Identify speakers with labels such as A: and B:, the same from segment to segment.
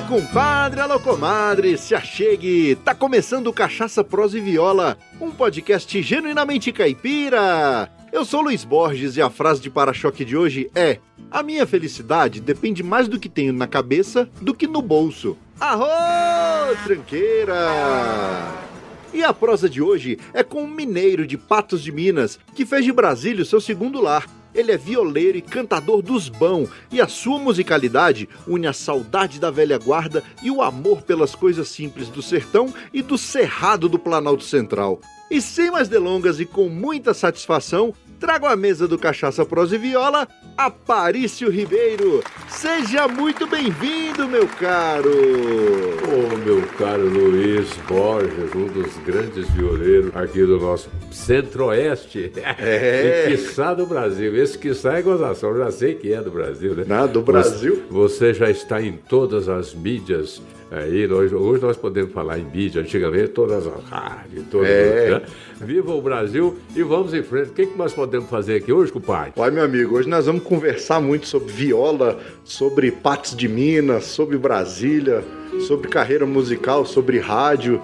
A: Alô, compadre, alô, comadre, se achegue! Tá começando Cachaça, Prosa e Viola, um podcast genuinamente caipira. Eu sou Luiz Borges e a frase de para-choque de hoje é: A minha felicidade depende mais do que tenho na cabeça do que no bolso. Arro, tranqueira! E a prosa de hoje é com um mineiro de Patos de Minas, que fez de Brasília o seu segundo lar. Ele é violeiro e cantador dos bão, e a sua musicalidade une a saudade da velha guarda e o amor pelas coisas simples do sertão e do cerrado do Planalto Central. E sem mais delongas e com muita satisfação, trago à mesa do Cachaça Prosa e Viola, Aparício Ribeiro. Seja muito bem-vindo, meu caro!
B: Ô, oh, meu caro Luiz Borges, um dos grandes violeiros aqui do nosso centro-oeste. É. E quiçá do Brasil. Esse quiçá é gozação, já sei que é do Brasil, né?
A: Ah, do Brasil?
B: Você, você já está em todas as mídias Aí nós, hoje nós podemos falar em mídia, antigamente todas as rádios, todas, é. né? Viva o Brasil e vamos em frente. O que, que nós podemos fazer aqui hoje, compadre?
A: Olha, meu amigo, hoje nós vamos conversar muito sobre viola, sobre Patos de Minas, sobre Brasília, sobre carreira musical, sobre rádio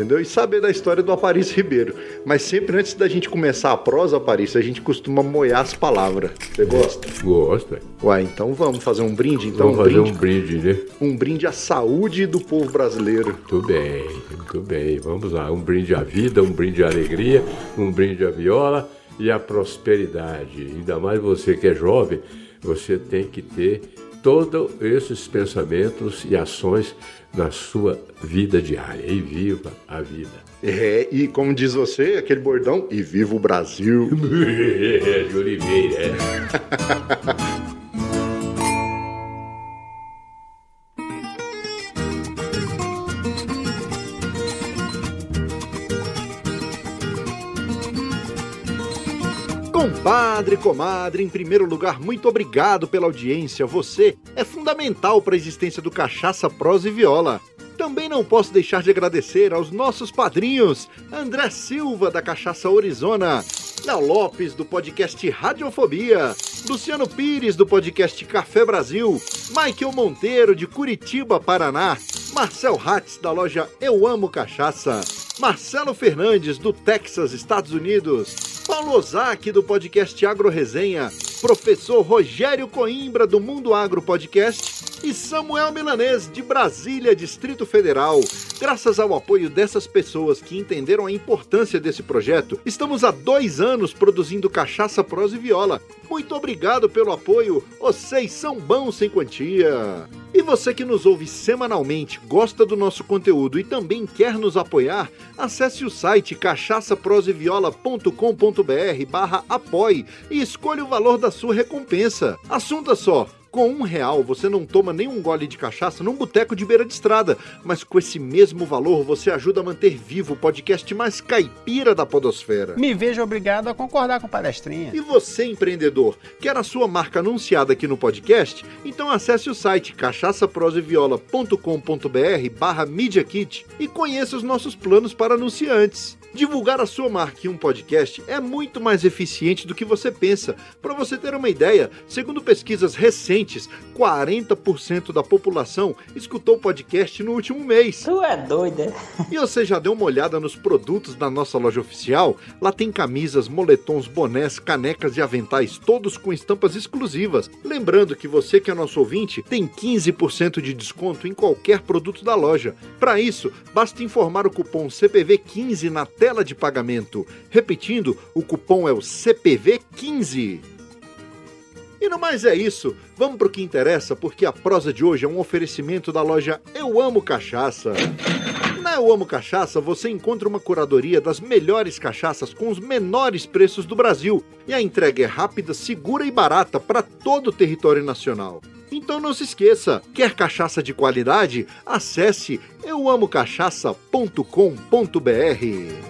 A: entendeu? E saber da história do Aparício Ribeiro. Mas sempre antes da gente começar a prosa, Aparício, a gente costuma moer as palavras. Você gosta?
B: Gosto.
A: Uai, então vamos fazer um brinde? Então,
B: vamos um fazer brinde, um brinde, né?
A: Um brinde à saúde do povo brasileiro.
B: Muito bem, muito bem. Vamos lá. Um brinde à vida, um brinde à alegria, um brinde à viola e à prosperidade. Ainda mais você que é jovem, você tem que ter todos esses pensamentos e ações na sua vida diária. E viva a vida.
A: É, e como diz você, aquele bordão, e viva o Brasil.
B: de Oliveira,
A: Compadre, comadre, em primeiro lugar, muito obrigado pela audiência. Você é fundamental para a existência do Cachaça, Prosa e Viola. Também não posso deixar de agradecer aos nossos padrinhos: André Silva, da Cachaça Arizona, Léo Lopes, do podcast Radiofobia, Luciano Pires, do podcast Café Brasil, Michael Monteiro, de Curitiba, Paraná, Marcel Hatz, da loja Eu Amo Cachaça, Marcelo Fernandes, do Texas, Estados Unidos, Paulo Ozaki, do podcast Agro Resenha, professor Rogério Coimbra, do Mundo Agro Podcast, e Samuel Milanês, de Brasília, Distrito Federal. Graças ao apoio dessas pessoas que entenderam a importância desse projeto, estamos há dois anos produzindo cachaça, prosa e viola. Muito obrigado pelo apoio, vocês são bons sem quantia. E você que nos ouve semanalmente, gosta do nosso conteúdo e também quer nos apoiar, acesse o site cachaçaproseviola.com.br barra apoie e escolha o valor da sua recompensa. Assunto é só, com um real você não toma nenhum gole de cachaça num boteco de beira de estrada, mas com esse mesmo valor você ajuda a manter vivo o podcast mais caipira da podosfera.
C: Me vejo obrigado a concordar com palestrinha.
A: E você, empreendedor, quer a sua marca anunciada aqui no podcast? Então acesse o site cachaçaproseviola.com.br barra Media Kit e conheça os nossos planos para anunciantes. Divulgar a sua marca em um podcast é muito mais eficiente do que você pensa. Para você ter uma ideia, segundo pesquisas recentes, 40% da população escutou o podcast no último mês.
D: Tu é doida.
A: E você já deu uma olhada nos produtos da nossa loja oficial? Lá tem camisas, moletons, bonés, canecas e aventais, todos com estampas exclusivas. Lembrando que você que é nosso ouvinte tem 15% de desconto em qualquer produto da loja. Para isso, basta informar o cupom CPV15 na tela de pagamento. Repetindo, o cupom é o CPV15. E no mais é isso, vamos pro que interessa, porque a prosa de hoje é um oferecimento da loja Eu Amo Cachaça. Na Eu Amo Cachaça você encontra uma curadoria das melhores cachaças com os menores preços do Brasil e a entrega é rápida, segura e barata para todo o território nacional. Então não se esqueça, quer cachaça de qualidade? Acesse euamocachaça.com.br.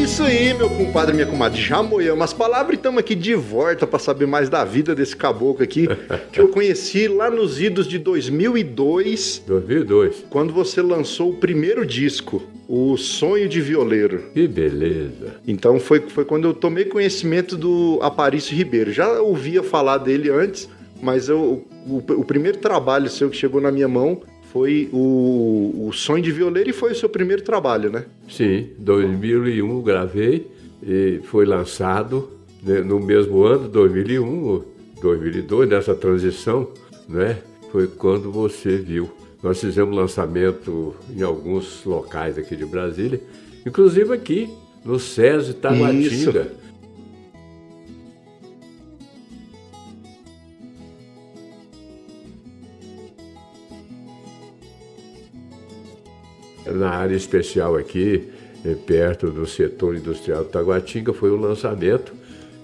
A: Isso aí, meu compadre e minha comadre. Já moemos as palavras e estamos aqui de volta para saber mais da vida desse caboclo aqui, que eu conheci lá nos idos de 2002.
B: 2002.
A: Quando você lançou o primeiro disco, O Sonho de Violeiro.
B: Que beleza.
A: Então foi, foi quando eu tomei conhecimento do Aparício Ribeiro. Já ouvia falar dele antes, mas eu, o, o primeiro trabalho seu que chegou na minha mão foi o, o Sonho de Violeiro e foi o seu primeiro trabalho, né?
B: Sim, 2001 gravei e foi lançado né, no mesmo ano, 2001, 2002, nessa transição, né? Foi quando você viu. Nós fizemos lançamento em alguns locais aqui de Brasília, inclusive aqui no SESI Taguatinga. Na área especial aqui, eh, perto do setor industrial do Taguatinga, foi o lançamento.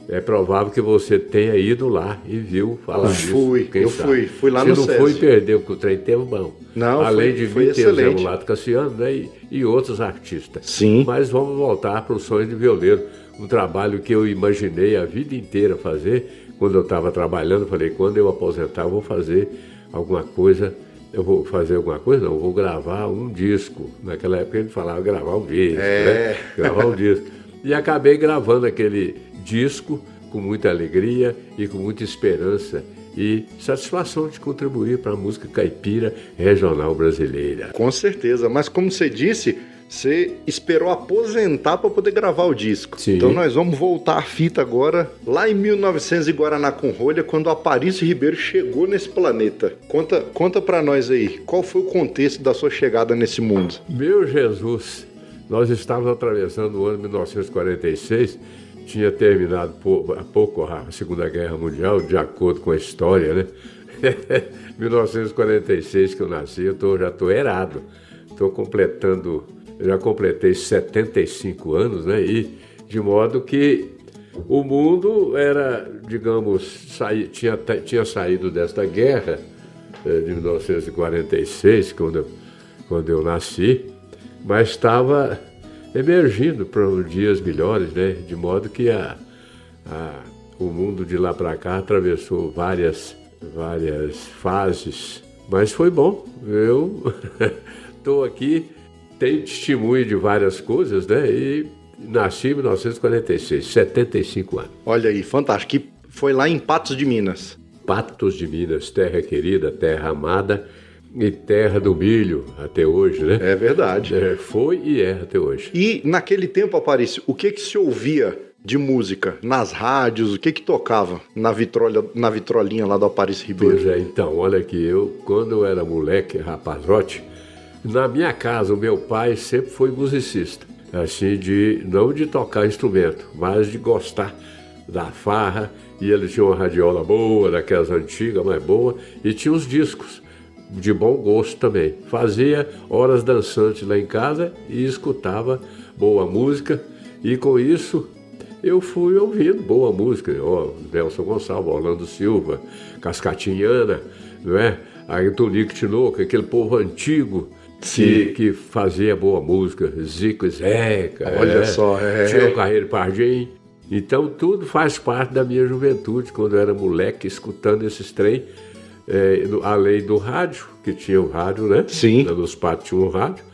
B: É provável que você tenha ido lá e viu falar
A: eu
B: disso.
A: Fui, eu sabe. fui, fui lá
B: Se
A: no
B: não foi, perdeu, porque o trem teve bom.
A: Não,
B: Além
A: foi,
B: de
A: foi
B: mim, ter o Zé Mulato Cassiano né, e, e, outros artistas.
A: Sim.
B: Mas vamos voltar para o Sonho de Violeiro, um trabalho que eu imaginei a vida inteira fazer. Quando eu estava trabalhando, falei, quando eu aposentar, eu vou fazer alguma coisa eu vou fazer alguma coisa? Não, eu vou gravar um disco. Naquela época a gente falava gravar um disco,
A: é.
B: né? Gravar um disco. E acabei gravando aquele disco com muita alegria e com muita esperança e satisfação de contribuir para a música caipira regional brasileira.
A: Com certeza, mas como você disse, você esperou aposentar para poder gravar o disco.
B: Sim.
A: Então nós vamos voltar a fita agora, lá em 1900 em Guaraná com Rolha, quando Aparício Ribeiro chegou nesse planeta. Conta, conta para nós aí, qual foi o contexto da sua chegada nesse mundo?
B: Meu Jesus, nós estávamos atravessando o ano 1946, tinha terminado há pouco a Segunda Guerra Mundial, de acordo com a história, né? 1946 que eu nasci, eu tô, já estou errado. Estou completando já completei 75 anos, né? E de modo que o mundo era, digamos, saí, tinha, tinha saído desta guerra eh, de 1946, quando eu, quando eu nasci, mas estava emergindo para dias melhores, né? De modo que a, a, o mundo de lá para cá atravessou várias, várias fases, mas foi bom. Eu estou aqui tem testemunho de várias coisas, né? E nasci em 1946, 75 anos.
A: Olha aí, fantástico. Que foi lá em Patos de Minas.
B: Patos de Minas, terra querida, terra amada e terra do milho até hoje, né?
A: É verdade.
B: É, foi e é até hoje.
A: E naquele tempo, Aparício, o que que se ouvia de música nas rádios? O que que tocava na, vitrolha, na vitrolinha lá do Aparício Ribeiro?
B: Pois é, então, olha aqui, eu, quando eu era moleque, rapazote, na minha casa, o meu pai sempre foi musicista, assim, de não de tocar instrumento, mas de gostar da farra. E ele tinha uma radiola boa, daquelas antigas, mas boa, e tinha os discos de bom gosto também. Fazia horas dançantes lá em casa e escutava boa música, e com isso eu fui ouvindo boa música. Ó, Nelson Gonçalves, Orlando Silva, Cascatinhana, não é? Aí Tonico Tinoco, aquele povo antigo que, que, fazia boa música, Zico Zeca,
A: olha é, só, é.
B: tinha o Carreiro Pardim. Então tudo faz parte da minha juventude, quando eu era moleque, escutando esses trem, é, além do rádio, que tinha o rádio, né?
A: Sim.
B: Nos patos tinha um rádio.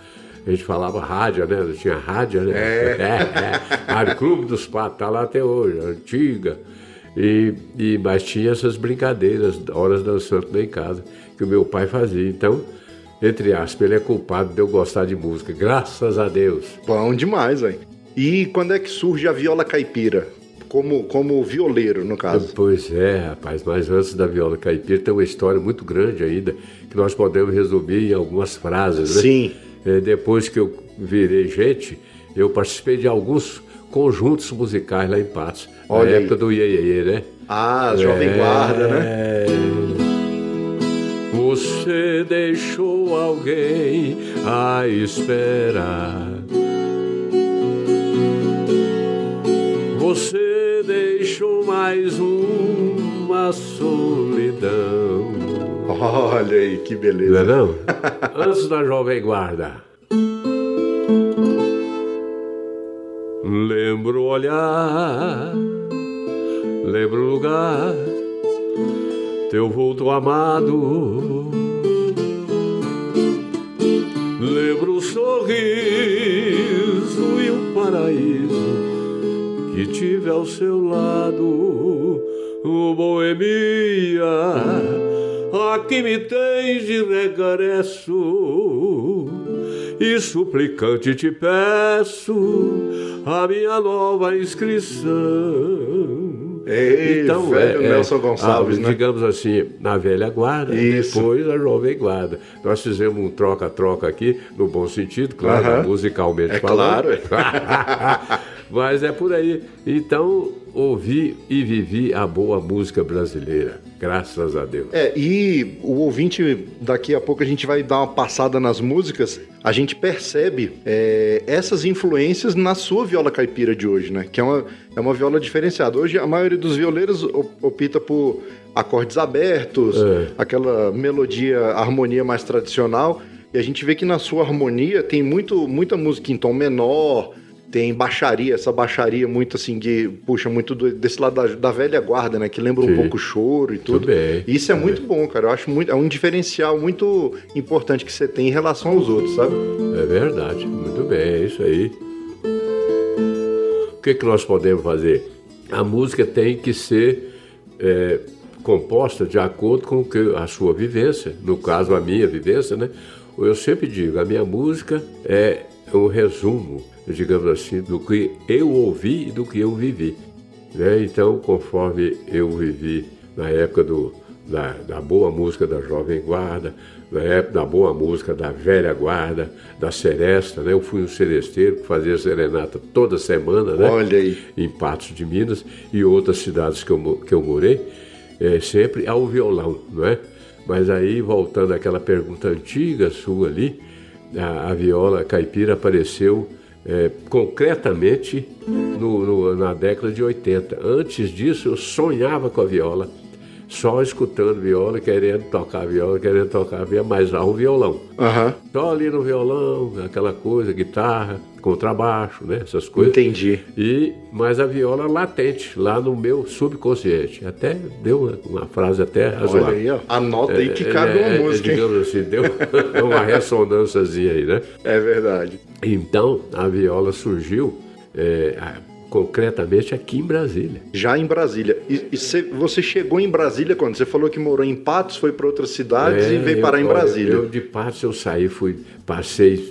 B: A gente falava rádio, né? Não tinha rádio, né?
A: É.
B: é, é. Rádio Clube dos Patos, tá lá até hoje, antiga. E, e, mas tinha essas brincadeiras, horas dançando lá em casa, que o meu pai fazia. Então, entre aspas, ele é culpado de eu gostar de música, graças a Deus.
A: Bom demais, velho. E quando é que surge a viola caipira? Como, como violeiro, no caso.
B: Pois é, rapaz, mas antes da viola caipira tem uma história muito grande ainda, que nós podemos resumir em algumas frases, né?
A: Sim.
B: É, depois que eu virei gente, eu participei de alguns conjuntos musicais lá em Patos.
A: Olha
B: na
A: aí.
B: época do Iê, né?
A: Ah, Jovem
B: É,
A: Guarda, né?
B: Você deixou alguém a esperar. Você deixou mais uma solidão.
A: Olha aí, que
B: Não
A: beleza.
B: é não? Antes da Jovem Guarda. Lembro o olhar, lembro o lugar, teu vulto amado. Lembro o sorriso e o paraíso que tive ao seu lado, o boemia, aqui me tens de regresso e suplicante te peço a minha nova inscrição.
A: Ei, então, velho é, Nelson Gonçalves,
B: a,
A: né?
B: Digamos assim, na velha guarda, Isso. depois a jovem guarda. Nós fizemos um troca-troca aqui, no bom sentido, claro, uh -huh. musicalmente
A: é
B: falando.
A: Claro.
B: Mas é por aí. Então, ouvi e vivi a boa música brasileira. Graças a Deus.
A: É, e o ouvinte, daqui a pouco a gente vai dar uma passada nas músicas. A gente percebe é, essas influências na sua viola caipira de hoje, né? Que é uma, é uma viola diferenciada. Hoje a maioria dos violeiros opta por acordes abertos, é. aquela melodia, harmonia mais tradicional. E a gente vê que na sua harmonia tem muito, muita música em tom menor, tem baixaria, essa baixaria muito assim, que puxa muito do, desse lado da, da, velha guarda, né? Que lembra Sim. um pouco o choro e tudo.
B: bem,
A: Isso é muito bem. bom, cara. Eu acho muito, é um diferencial muito importante que você tem em relação aos outros, sabe?
B: É verdade, muito bem, é isso aí. O que, que nós podemos fazer? A música tem que ser é, composta de acordo com que a sua vivência, no caso a minha vivência, né? Eu sempre digo, a minha música é um resumo digamos assim, do que eu ouvi e do que eu vivi. Né? Então, conforme eu vivi na época do, da, da, boa música da Jovem Guarda, na época da boa música da Velha Guarda, da Seresta, né? Eu fui um seresteiro que fazia serenata toda semana, né?
A: Olha aí.
B: Em Patos de Minas e outras cidades que eu, que eu morei, é, sempre ao violão, não é? Mas aí, voltando àquela pergunta antiga sua ali, a, a viola caipira apareceu é, concretamente no, no, na década de 80. Antes disso, eu sonhava com a viola, só escutando viola, querendo tocar viola, querendo tocar viola, mas há um violão.
A: Uhum.
B: Só ali no violão, aquela coisa, guitarra, contrabaixo, né? Essas coisas.
A: Entendi.
B: E, mas a viola latente, lá no meu subconsciente. Até deu uma, frase até razoável.
A: Olha aí, ó. Anota aí que é, cabe é, uma é, música.
B: Digamos assim, deu uma ressonânciazinha aí, né?
A: É verdade.
B: Então, a viola surgiu é, concretamente aqui em Brasília.
A: Já em Brasília. E, e cê, você chegou em Brasília quando? Você falou que morou em Patos, foi para outras cidades é, e veio parar em Brasília.
B: Eu, de Patos eu saí, fui, passei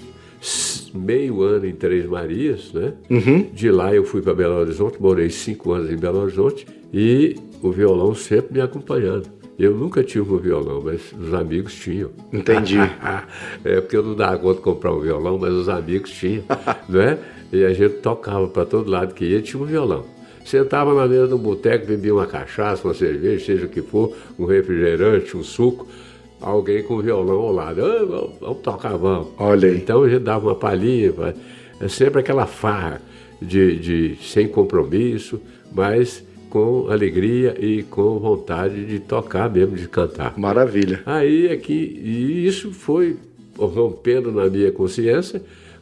B: meio ano em Três Marias, né?
A: Uhum.
B: De lá eu fui para Belo Horizonte, morei cinco anos em Belo Horizonte e o violão sempre me acompanhando. Eu nunca tive um violão, mas os amigos tinham.
A: Entendi.
B: é porque eu não dava conta de comprar um violão, mas os amigos tinham, né? E a gente tocava para todo lado que ia, tinha um violão. Sentava na mesa do boteco, bebia uma cachaça, uma cerveja, seja o que for, um refrigerante, um suco, alguém com violão ao lado. Ah, vamos, vamos, tocar, vamos.
A: Olha aí.
B: Então a gente dava uma palhinha, é sempre aquela farra de, de sem compromisso, mas com alegria e com vontade de tocar mesmo, de cantar.
A: Maravilha.
B: Aí é que e isso foi rompendo na minha consciência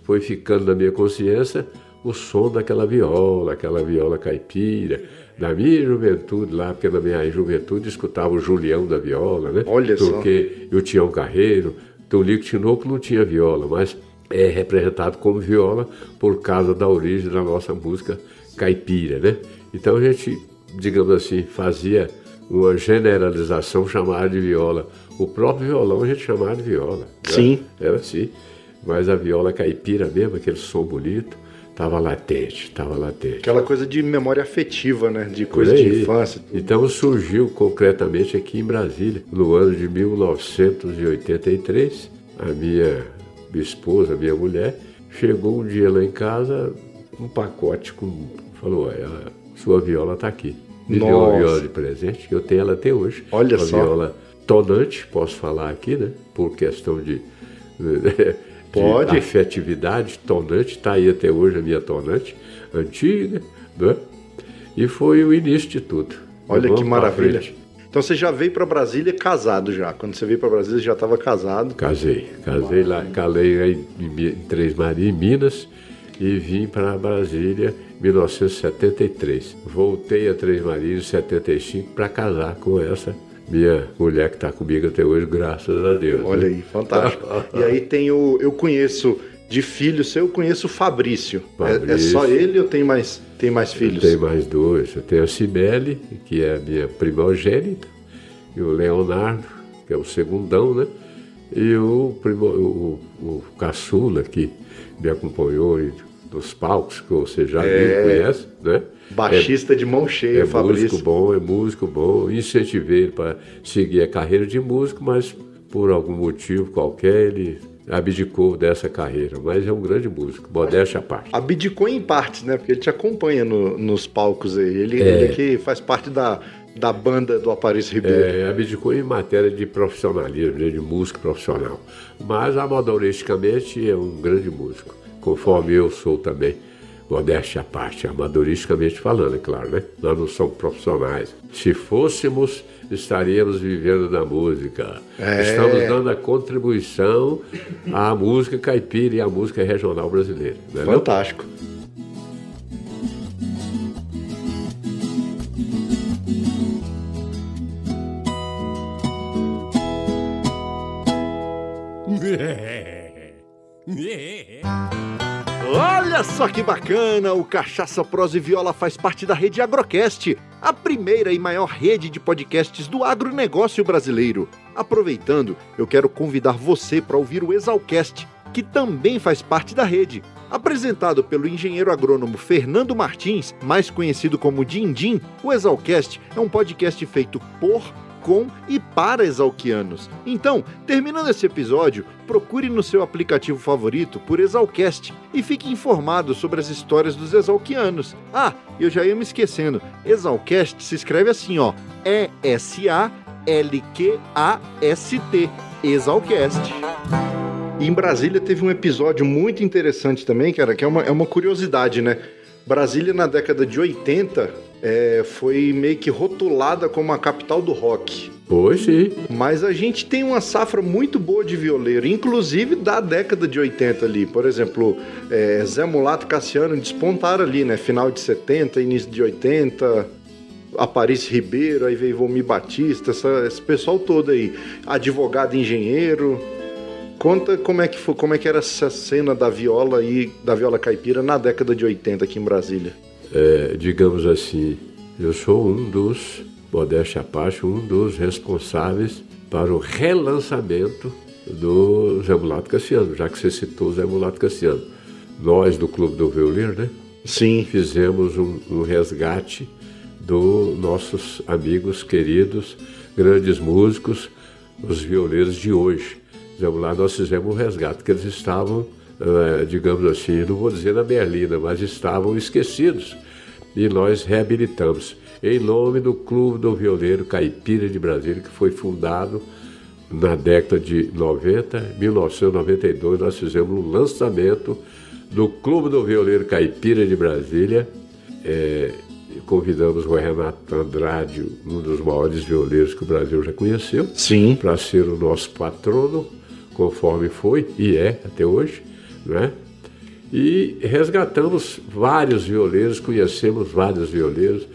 B: foi ficando na minha consciência o som daquela viola, aquela viola caipira. Na minha juventude lá, porque na minha juventude escutava o Julião da viola, né?
A: Olha
B: porque só. Porque o Tião Carreiro, Tolico Tinoco não tinha viola, mas é representado como viola por causa da origem da nossa música caipira, né? Então a gente, digamos assim, fazia uma generalização chamada de viola. O próprio violão a gente chamava de viola. Né?
A: Sim.
B: Era assim mas a viola caipira mesmo, aquele som bonito, estava latente, estava latente.
A: Aquela coisa de memória afetiva, né? De coisa de infância.
B: Então surgiu concretamente aqui em Brasília, no ano de 1983. A minha esposa, a minha mulher, chegou um dia lá em casa, um pacote com. Falou: a sua viola está aqui. Me Nossa. deu uma viola de presente, que eu tenho ela até hoje.
A: Olha
B: uma
A: só.
B: Uma viola tonante, posso falar aqui, né? Por questão de
A: Pode.
B: de afetividade, tonante, está aí até hoje a minha tonante, antiga, né? E foi o início de tudo.
A: Olha que maravilha. Então você já veio para Brasília casado já. Quando você veio para Brasília, já estava casado.
B: Casei. Casei lá, calei em, em, em Três Marias, em Minas, e vim para Brasília 1973. Voltei a Três Marias em 75 para casar com essa minha mulher que está comigo até hoje, graças a Deus.
A: Olha né? aí, fantástico. e aí tem o. Eu conheço de filho seu, eu conheço o Fabrício. Fabrício. É, é, só ele ou tem mais, tem mais filhos?
B: Tem mais dois. Eu tenho a Cibele, que é a minha primogênita, e o Leonardo, que é o segundão, né? E o, primo, o, o caçula, que me acompanhou dos palcos, que você já é... conhece, né?
A: Baixista é, de mão cheia,
B: é
A: Fabrício.
B: músico bom, é músico bom. Incentivei ele para seguir a carreira de músico, mas por algum motivo qualquer ele abdicou dessa carreira, mas é um grande músico, modéstia à parte.
A: Abdicou em partes, né? Porque ele te acompanha no, nos palcos aí. Ele, é. ele aqui faz parte da, da banda do Aparício Ribeiro.
B: É, abdicou em matéria de profissionalismo, né? de músico profissional. Mas amadoristicamente é um grande músico, conforme eu sou também modéstia à parte, amadoristicamente falando, é claro, né? Nós não somos profissionais. Se fôssemos, estaríamos vivendo da música. É. Estamos dando a contribuição à música caipira e à música regional brasileira.
A: É Fantástico. Olha só que bacana! O Cachaça Prosa e Viola faz parte da rede Agrocast, a primeira e maior rede de podcasts do agronegócio brasileiro. Aproveitando, eu quero convidar você para ouvir o Exalcast, que também faz parte da rede. Apresentado pelo engenheiro agrônomo Fernando Martins, mais conhecido como Dindim, o Exalcast é um podcast feito por com e para exalquianos. Então, terminando esse episódio, procure no seu aplicativo favorito por Exalcast e fique informado sobre as histórias dos exalquianos. Ah, eu já ia me esquecendo. Exalcast se escreve assim, ó: E S A L Q A S T. Exalcast. E em Brasília teve um episódio muito interessante também, cara, que é uma, é uma curiosidade, né? Brasília, na década de 80, é, foi meio que rotulada como a capital do rock.
B: Pois sim.
A: Mas a gente tem uma safra muito boa de violeiro, inclusive da década de 80 ali. Por exemplo, é, Zé Mulato e Cassiano despontaram ali, né? Final de 70, início de 80. Aparício Ribeiro, aí veio Vomi Batista, essa, esse pessoal todo aí. Advogado engenheiro. Conta como é que foi, como é que era essa cena da viola e da viola caipira na década de 80 aqui em Brasília.
B: É, digamos assim, eu sou um dos, modéstia à parte, um dos responsáveis para o relançamento do Zé Mulato Cassiano, já que você citou o Zé Mulato Cassiano. Nós do Clube do Violeiro, né?
A: Sim.
B: Fizemos um, um resgate dos nossos amigos queridos, grandes músicos, os violeiros de hoje Fizemos lá, nós fizemos um resgate, porque eles estavam, digamos assim, não vou dizer na berlina, mas estavam esquecidos. E nós reabilitamos, em nome do Clube do Violeiro Caipira de Brasília, que foi fundado na década de 90, 1992, nós fizemos um lançamento do Clube do Violeiro Caipira de Brasília. É, convidamos o Renato Andrade, um dos maiores violeiros que o Brasil já conheceu, para ser o nosso patrono conforme foi e é até hoje, né? E resgatamos vários violeiros, conhecemos vários violeiros,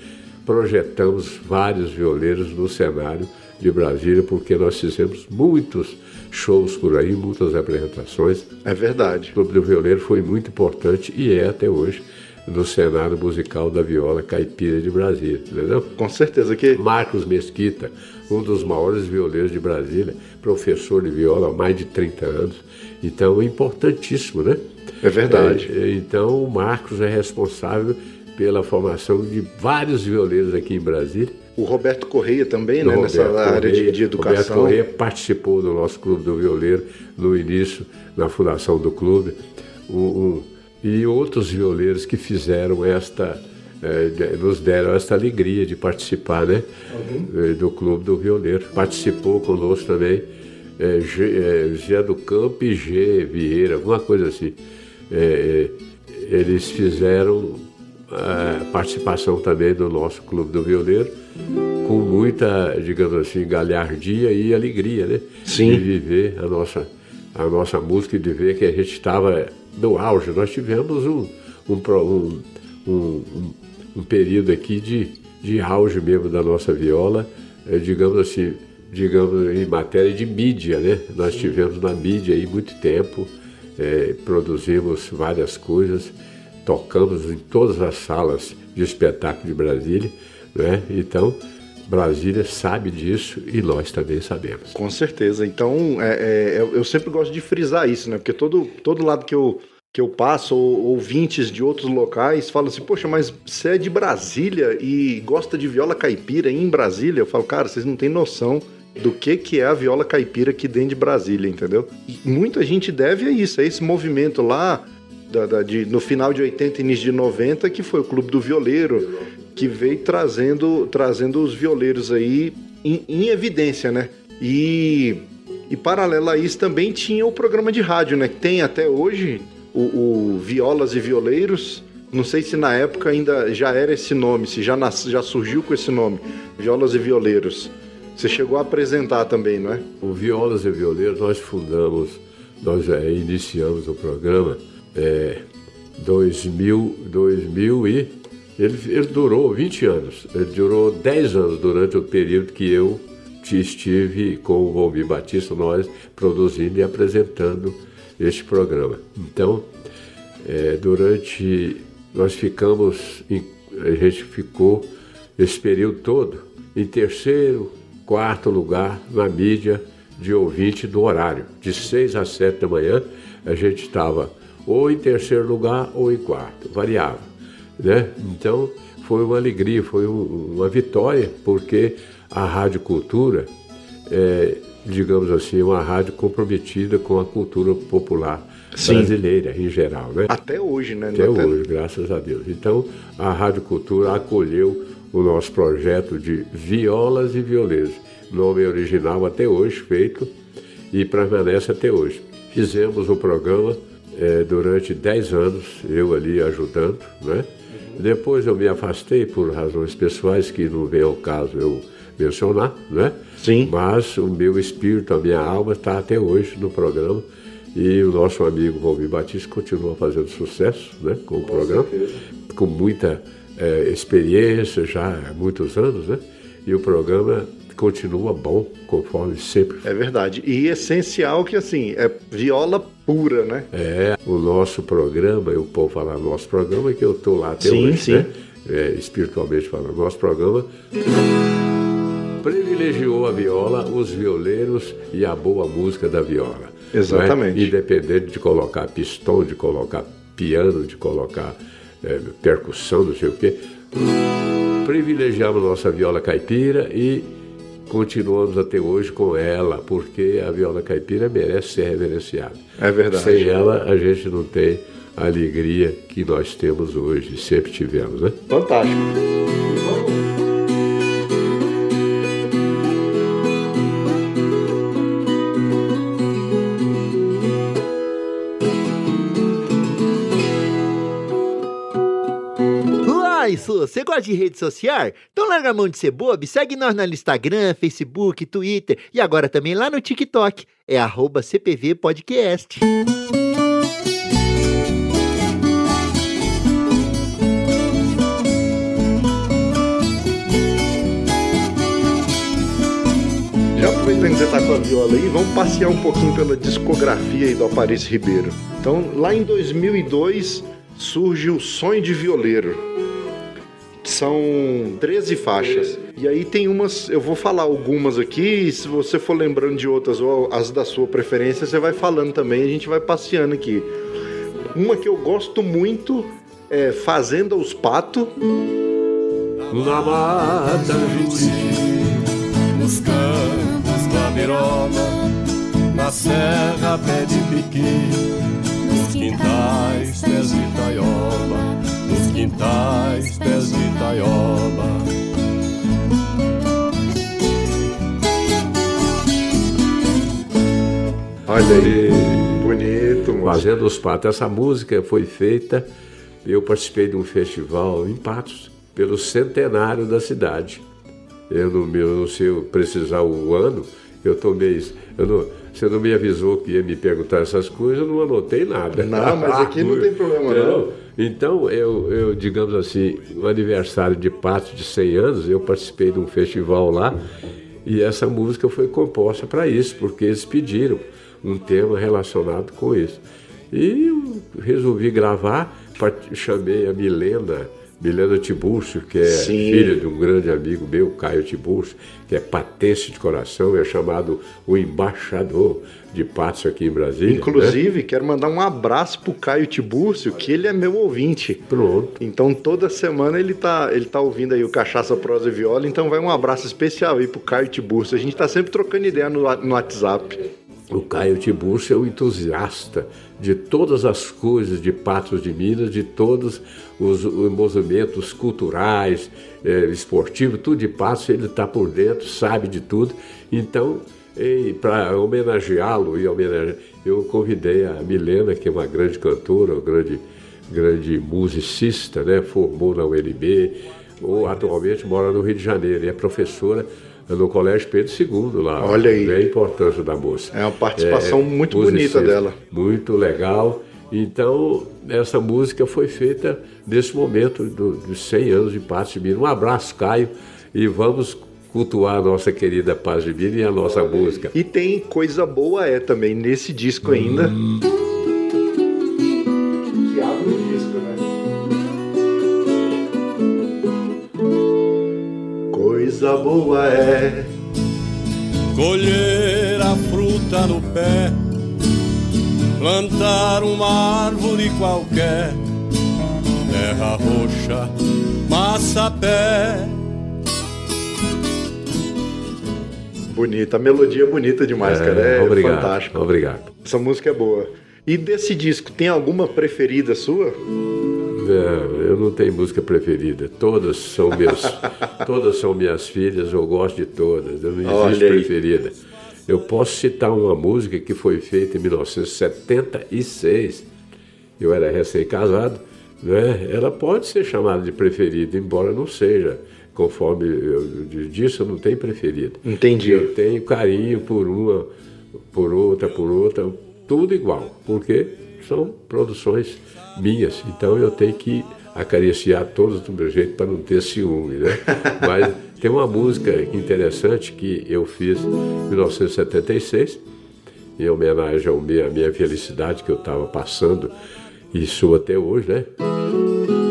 B: projetamos vários violeiros no cenário de Brasília, porque nós fizemos muitos shows por aí, muitas apresentações.
A: É verdade.
B: O Clube do Violeiro foi muito importante e é até hoje no cenário musical da viola caipira de Brasília, entendeu?
A: Com certeza que.
B: Marcos Mesquita, um dos maiores violeiros de Brasília, professor de viola há mais de 30 anos. Então é importantíssimo, né?
A: É verdade.
B: É, então o Marcos é responsável pela formação de vários violeiros aqui em Brasília.
A: O Roberto Correia também, né, nessa Correia, área de, de educação.
B: Roberto Correia participou do nosso Clube do Violeiro no início, na fundação do clube. Um, um, e outros violeiros que fizeram esta, eh, nos deram esta alegria de participar né, uhum. do Clube do Violeiro. Participou conosco também é, G, é, do Campo e G Vieira, alguma coisa assim. É, eles fizeram a participação também do nosso Clube do Violeiro com muita, digamos assim, galhardia e alegria, né?
A: Sim.
B: De viver a nossa, a nossa música e de ver que a gente estava no auge. Nós tivemos um, um, um, um, período aqui de, de auge mesmo da nossa viola, é, digamos assim, digamos em matéria de mídia, né? Nós tivemos na mídia aí muito tempo, é, produzimos várias coisas, tocamos em todas as salas de espetáculo de Brasília, né? Então Brasília sabe disso e nós também sabemos.
A: Com certeza. Então, é, é, eu sempre gosto de frisar isso, né? Porque todo, todo lado que eu, que eu passo, ou, ouvintes de outros locais, falam assim: Poxa, mas você é de Brasília e gosta de viola caipira em Brasília? Eu falo, cara, vocês não têm noção do que, que é a viola caipira aqui dentro de Brasília, entendeu? E muita gente deve a isso, a esse movimento lá. Da, da, de, no final de 80 início de 90, que foi o Clube do Violeiro, que veio trazendo, trazendo os violeiros aí em, em evidência, né? E, e paralelo a isso também tinha o programa de rádio, né? Que tem até hoje o, o Violas e Violeiros. Não sei se na época ainda já era esse nome, se já, nas, já surgiu com esse nome, Violas e Violeiros. Você chegou a apresentar também, não é?
B: O Violas e Violeiros nós fundamos, nós é, iniciamos o programa é, 2000, 2000 e ele, ele durou 20 anos, ele durou 10 anos durante o período que eu estive com o Valmir Batista, nós produzindo e apresentando este programa. Então, é, durante. Nós ficamos. Em, a gente ficou esse período todo em terceiro, quarto lugar na mídia de ouvinte do horário. De 6 às 7 da manhã, a gente estava ou em terceiro lugar ou em quarto, variava. Né? Então foi uma alegria, foi uma vitória, porque a Rádio Cultura é, digamos assim, uma rádio comprometida com a cultura popular Sim. brasileira em geral. Né?
A: Até hoje, né?
B: Até hoje, graças a Deus. Então, a Rádio Cultura acolheu o nosso projeto de violas e violeiros, nome original até hoje feito e permanece até hoje. Fizemos o programa é, durante 10 anos, eu ali ajudando, né? Depois eu me afastei por razões pessoais que não vem ao caso eu mencionar, né?
A: Sim.
B: Mas o meu espírito, a minha alma está até hoje no programa e o nosso amigo Valmir Batista continua fazendo sucesso, né? Com o com programa, certeza. com muita é, experiência já há muitos anos, né? E o programa continua bom, conforme sempre.
A: É verdade. E essencial que, assim, é viola pura, né?
B: É, o nosso programa, eu posso falar nosso programa, que eu estou lá até sim, hoje, sim. né? É, espiritualmente falando, nosso programa privilegiou a viola, os violeiros e a boa música da viola.
A: É? Exatamente.
B: Independente de colocar pistão, de colocar piano, de colocar é, percussão, não sei o quê. Privilegiamos nossa viola caipira e continuamos até hoje com ela, porque a viola caipira merece ser reverenciada.
A: É verdade.
B: Sem ela, a gente não tem a alegria que nós temos hoje, sempre tivemos, né?
A: Fantástico.
D: Gosta de rede social? Então larga a mão de ser bobo, segue nós no Instagram, Facebook, Twitter e agora também lá no TikTok. É arroba CPV Podcast.
A: Já aproveitando que você tá com a viola aí, vamos passear um pouquinho pela discografia aí do Aparício Ribeiro. Então, lá em 2002 surge o Sonho de Violeiro são 13 faixas. E aí tem umas, eu vou falar algumas aqui, se você for lembrando de outras ou as da sua preferência, você vai falando também, a gente vai passeando aqui. Uma que eu gosto muito é Fazenda os Patos.
E: Na mata Juti, nos campos da na serra pé de piqui, nos quintais pés de taiola quintais, pés de taiola.
A: Olha aí, bonito. Moço.
B: Fazendo os Patos. Essa música foi feita, eu participei de um festival em Patos, pelo centenário da cidade. Eu não, eu não sei precisar o ano, eu tomei. Eu não, você não me avisou que ia me perguntar essas coisas, eu não anotei nada.
A: Não, mas aqui não tem problema, não.
B: Então, eu, eu, digamos assim, no aniversário de Patos de 100 anos, eu participei de um festival lá e essa música foi composta para isso, porque eles pediram um tema relacionado com isso. E eu resolvi gravar, chamei a Milena, Milena Tiburcio, que é Sim. filha de um grande amigo meu, Caio Tiburcio, que é patente de coração, é chamado o embaixador de Patos aqui em Brasília.
A: Né? Inclusive, né? quero mandar um abraço pro Caio Tibúrcio, que ele é meu ouvinte.
B: Pronto.
A: Então toda semana ele tá, ele tá ouvindo aí o Cachaça, Prosa e Viola, então vai um abraço especial aí pro Caio Tibúrcio. A gente tá sempre trocando ideia no, no WhatsApp.
B: O Caio Tiburcio é um entusiasta de todas as coisas de Patos de Minas, de todos os, os movimentos culturais, eh, esportivos, tudo de Patos, ele está por dentro, sabe de tudo. Então, para homenageá-lo e homenagear, eu convidei a Milena, que é uma grande cantora, uma grande, grande musicista, né? formou na UNB, ou atualmente mora no Rio de Janeiro, e é professora no Colégio Pedro II lá.
A: Olha aí.
B: É a importância da moça.
A: É uma participação é, muito bonita dela.
B: Muito legal. Então, essa música foi feita nesse momento do, dos 100 anos de Paz de Minas. Um abraço, Caio, e vamos cultuar a nossa querida Paz de Minas e a nossa música.
A: E tem coisa boa é também nesse disco ainda. Hum. Coisa boa é
E: colher a fruta no pé, plantar uma árvore qualquer, terra roxa, massa pé
A: Bonita, a melodia é bonita demais, é, cara. É
B: obrigado,
A: fantástico.
B: Obrigado.
A: Essa música é boa. E desse disco, tem alguma preferida sua?
B: Não, eu não tenho música preferida. Todas são minhas, todas são minhas filhas, eu gosto de todas. Eu não existe preferida. Eu posso citar uma música que foi feita em 1976. Eu era recém-casado, né? Ela pode ser chamada de preferida, embora não seja conforme eu disse, eu não tenho preferida.
A: Entendi.
B: Eu tenho carinho por uma, por outra, por outra, tudo igual, porque são produções minhas. Então eu tenho que acariciar todos do meu jeito para não ter ciúme, né? Mas tem uma música interessante que eu fiz em 1976, em homenagem à minha, minha felicidade que eu estava passando, e sou até hoje, né?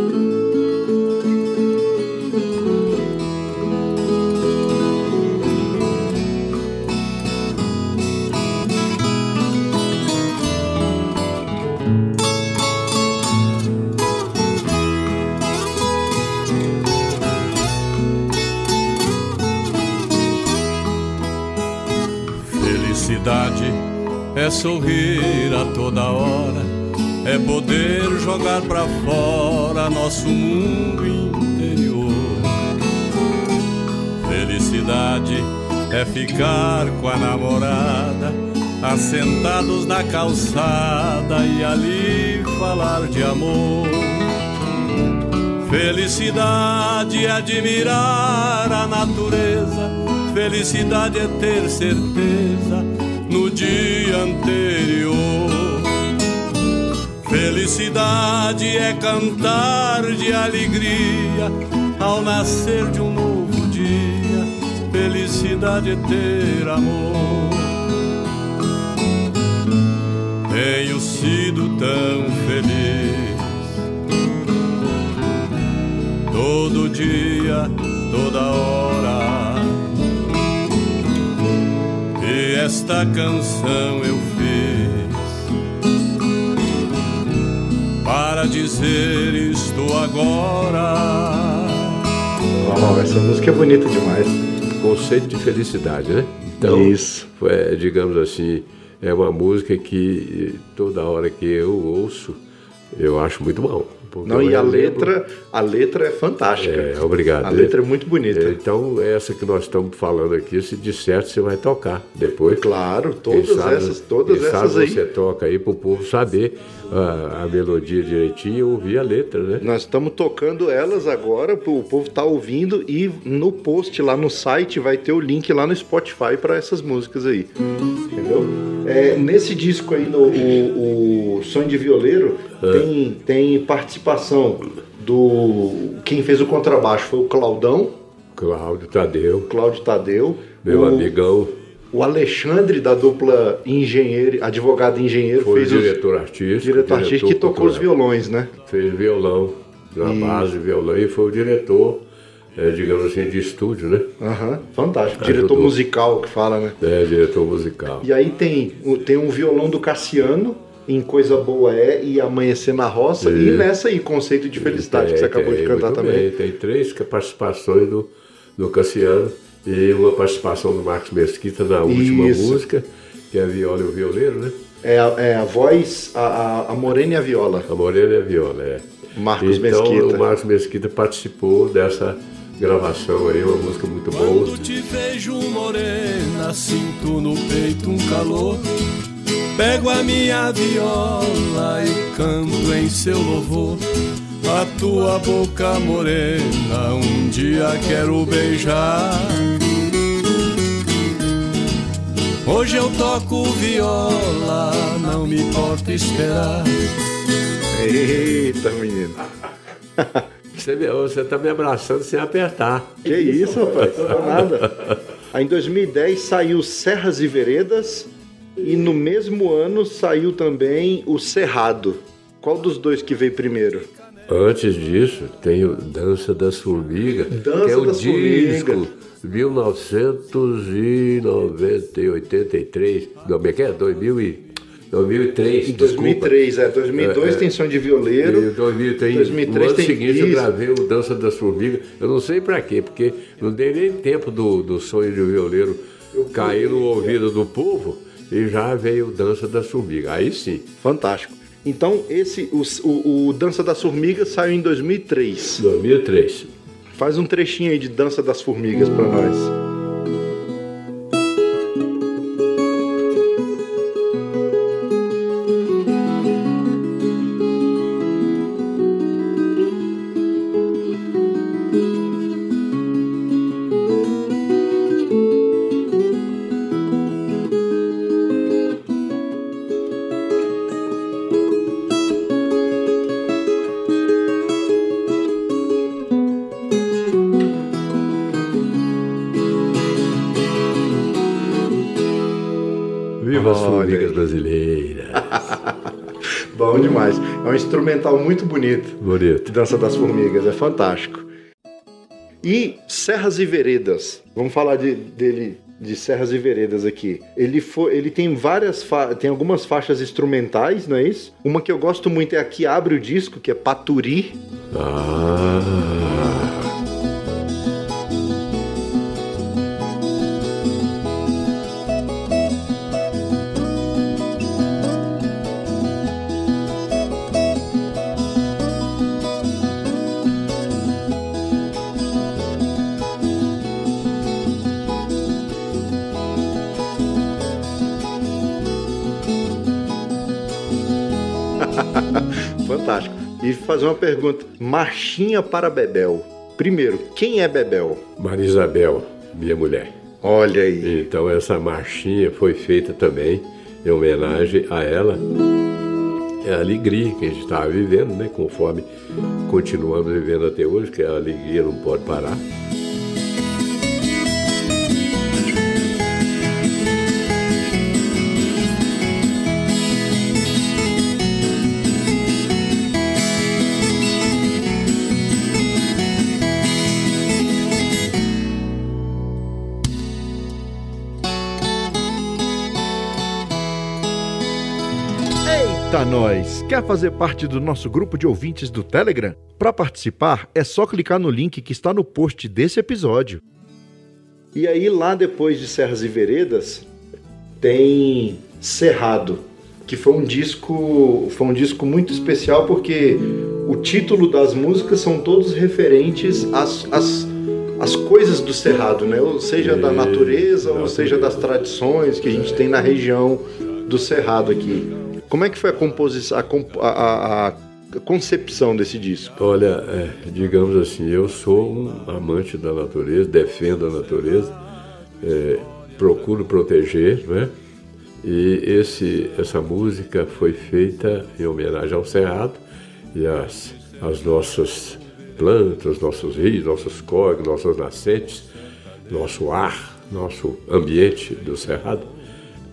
E: Jogar pra fora nosso mundo interior. Felicidade é ficar com a namorada, assentados na calçada e ali falar de amor. Felicidade é admirar a natureza, felicidade é ter certeza no dia anterior. Felicidade é cantar de alegria ao nascer de um novo dia. Felicidade é ter amor. Tenho sido tão feliz todo dia, toda hora esta canção eu fiz para dizer isto agora.
A: Oh, essa música é bonita demais.
B: Conceito de felicidade, né?
A: Então, Isso.
B: É, digamos assim, é uma música que toda hora que eu ouço, eu acho muito bom.
A: Não, e a letra, a letra é fantástica.
B: É, obrigado.
A: A letra é muito bonita. É,
B: então, essa que nós estamos falando aqui, se de certo você vai tocar depois.
A: Claro, todas sabe, essas, todas essas aí.
B: você toca aí para o povo saber a, a, melodia direitinho e ouvir a letra, né?
A: Nós estamos tocando elas agora, o povo tá ouvindo e no post lá no site vai ter o link lá no Spotify para essas músicas aí. Entendeu? É, nesse disco aí, no, o, o Sonho de Violeiro,
B: É.
A: tem, tem participação do. Quem fez o contrabaixo foi o Claudão,
B: Cláudio Tadeu,
A: Cláudio Tadeu.
B: meu
A: o,
B: amigão,
A: O Alexandre, da dupla engenheiro, advogado engenheiro,
B: foi o
A: fez os-
B: diretor artístico.
A: diretor artístico que tocou os violões, né?
B: Fez violão, na
A: E-
B: base violão, e foi o diretor, é, digamos assim, de estúdio, né?
A: Aham, fantástico.
B: Ajudou.
A: Diretor musical que fala, né?
B: É, diretor musical.
A: E aí tem, tem um violão do Cassiano, em Coisa Boa É e Amanhecer na Roça, e
B: Isso.
A: nessa aí, Conceito de Felicidade, que você
B: Tem,
A: acabou de
B: tem,
A: cantar
B: muito
A: também.
B: bem. Tem três participações do, do Cassiano e uma participação do Marcos Mesquita na última
A: Isso.
B: música, que é a viola e o violeiro, né?
A: É, a- é a voz, a, a, a Morena e a Viola.
B: A Morena é a viola, é.
A: Marcos
B: então,
A: Mesquita.
B: o Marcos Mesquita participou dessa gravação aí, uma música muito boa.
E: Quando te vejo morena, sinto no peito um calor. Pego a minha viola e canto em seu louvor. A tua boca morena, um dia quero beijar. Hoje eu toco viola, não me importa esperar.
A: Eita, menino.
B: Você, você tá me abraçando sem apertar.
A: Que isso, rapaz? Não nada. Aí em 2010 saiu Serras e Veredas e no mesmo ano saiu também o Cerrado. Qual dos dois que veio primeiro?
B: Antes disso, tem o Dança das Formigas,
A: Dança
B: que é o
A: das
B: disco
A: Formigas.
B: 1983, não, como é que é? 2000 e, 2003,
A: Em
B: desculpa.
A: 2003, é. 2002
B: É, é.
A: tem Som de Violeiro.
B: 2003,
A: 2003
B: no ano seguinte eu
A: isso.
B: gravei o Dança das Formigas. Eu não sei pra quê, porque não dei nem tempo do, do sonho de violeiro cair no ouvido do povo e já veio Dança das Formigas. Aí sim.
A: Fantástico. Então, esse, o, o- o Dança das Formigas saiu em 2003.
B: 2003.
A: Faz um trechinho aí de Dança das Formigas pra nós.
B: Viva as
A: Olha
B: formigas
A: aí.
B: brasileiras.
A: Bom demais. É um instrumental muito bonito.
B: Bonito.
A: Dança das Formigas, é fantástico. E Serras e Veredas. Vamos falar de- dele de Serras e Veredas aqui. Ele foi, ele tem várias tem algumas faixas instrumentais, não é isso? Uma que eu gosto muito é a que abre o disco, que é Paturi.
B: Ah.
A: Fazer uma pergunta. Marchinha para Bebel. Primeiro, quem é Bebel?
B: Maria Isabel, minha mulher.
A: Olha aí.
B: Então essa marchinha foi feita também em homenagem a ela. É a alegria que a gente estava vivendo, né? Conforme continuamos vivendo até hoje, que a alegria não pode parar.
A: Nós! Quer fazer parte do nosso grupo de ouvintes do Telegram? Para participar, é só clicar no link que está no post desse episódio. E aí, lá depois de Serras e Veredas, tem Cerrado, que foi um disco, foi um disco muito especial porque o título das músicas são todos referentes às, às, às coisas do Cerrado, né? Ou seja, da natureza, ou seja, das tradições que a gente tem na região do Cerrado aqui. Como é que foi a composição, a, a- a concepção desse disco?
B: Olha, é, digamos assim, eu sou um amante da natureza, defendo a natureza, é, procuro proteger, né? E esse, essa música foi feita em homenagem ao Cerrado e às, às nossas plantas, nossos rios, nossos córregos, nossas nascentes, nosso ar, nosso ambiente do Cerrado,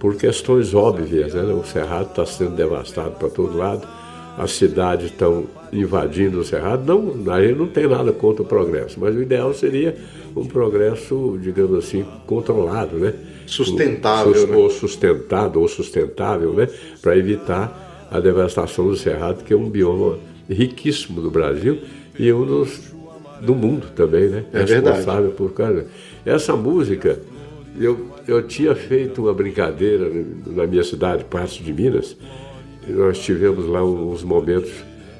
B: por questões óbvias. Né? O Cerrado está sendo devastado para todo lado, as cidades estão invadindo o Cerrado. Não, a gente não tem nada contra o progresso, mas o ideal seria um progresso, digamos assim, controlado, né?
A: Sustentável,
B: né? Ou sustentado, ou sustentável, né? Para evitar a devastação do Cerrado, que é um bioma riquíssimo do Brasil e um dos do mundo também, né?
A: É responsável
B: verdade. por causa. Essa música, eu, eu tinha feito uma brincadeira na minha cidade, Passo de Minas. nós tivemos lá uns momentos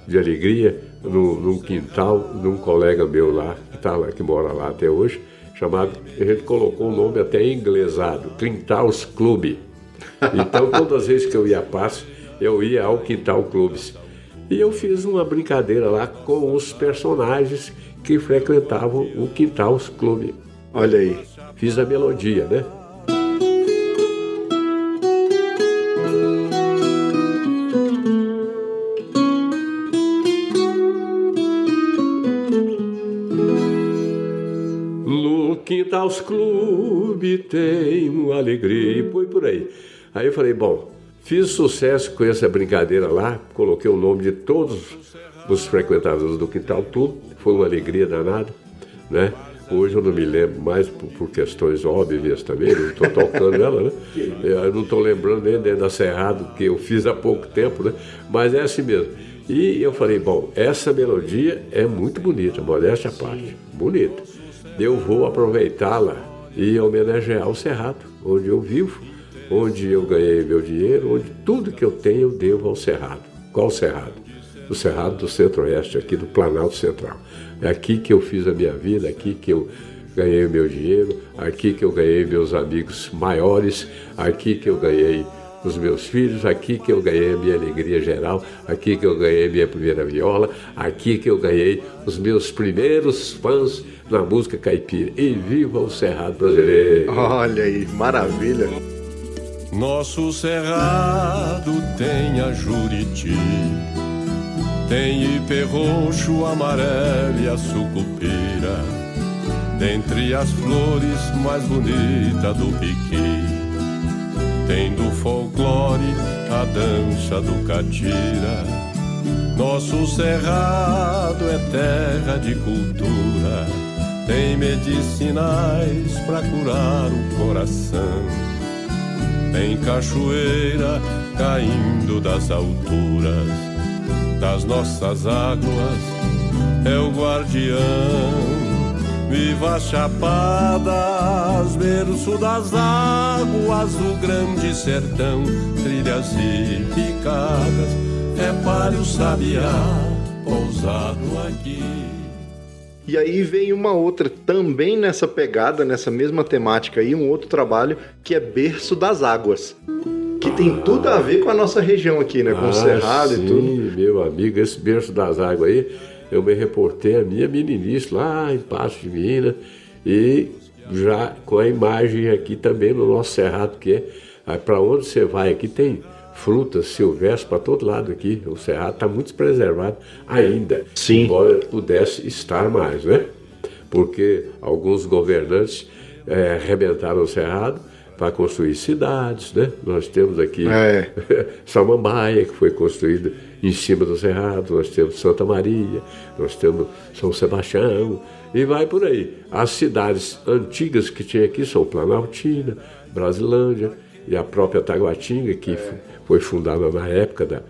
B: de alegria no, num quintal de um colega meu lá, que, tá lá, que mora lá até hoje, chamado, a gente colocou o um nome até inglesado, Quintals Clube. Então, todas as vezes que eu ia a Passo, eu ia ao Quintal Clubes. E eu fiz uma brincadeira lá com os personagens que frequentavam o Quintals Clube.
A: Olha aí.
B: Fiz a melodia, né? No Quintals Clube tem uma alegria e foi por aí. Aí eu falei, bom, Fiz sucesso com essa brincadeira lá, coloquei o nome de todos os frequentadores do Quintal Clube, foi uma alegria danada, né? Hoje eu não me lembro mais por, por questões óbvias também, não estou tocando ela, né? Eu não estou lembrando nem dentro da Cerrado, que eu fiz há pouco tempo, né? Mas é assim mesmo. E eu falei, bom, essa melodia é muito bonita, modéstia à parte, bonita. Eu vou aproveitá-la e homenagear o Cerrado, onde eu vivo onde eu ganhei meu dinheiro, onde tudo que eu tenho eu devo ao Cerrado. Qual Cerrado? O Cerrado do Centro-Oeste, aqui do Planalto Central. É aqui que eu fiz a minha vida, aqui que eu ganhei meu dinheiro, aqui que eu ganhei meus amigos maiores, aqui que eu ganhei os meus filhos, aqui que eu ganhei a minha alegria geral, aqui que eu ganhei minha primeira viola, aqui que eu ganhei os meus primeiros fãs na música caipira. E viva o Cerrado brasileiro!
A: Olha aí, maravilha!
E: Nosso cerrado tem a Juriti, tem ipê roxo, amarelo e a sucupira, dentre as flores mais bonitas do piqui. Tem do folclore a dança do catira. Nosso cerrado é terra de cultura, tem medicinais para curar o coração em cachoeira caindo das alturas das nossas águas, é o guardião. Viva as chapadas, berço das águas, o grande sertão, trilhas e picadas, é para o sabiá pousado aqui.
A: E aí vem uma outra, também nessa pegada, nessa mesma temática aí, um outro trabalho que é Berço das Águas. Que tem tudo a ver com a nossa região aqui, né? Com
B: ah,
A: o Cerrado
B: sim,
A: e tudo.
B: meu amigo, esse Berço das Águas aí, eu me reportei a minha meninice lá em Passo de Minas e já com a imagem aqui também no nosso Cerrado, que é para onde você vai aqui tem frutas silvestres para todo lado aqui. O Cerrado está muito preservado ainda.
A: Sim.
B: Embora pudesse estar mais, né? Porque alguns governantes é, arrebentaram o Cerrado para construir cidades, né? Nós temos aqui
A: é.
B: Samambaia, que foi construída em cima do Cerrado, nós temos Santa Maria, nós temos São Sebastião, e vai por aí. As cidades antigas que tinha aqui são Planaltina, Brasilândia e a própria Taguatinga, que é foi fundada na época da,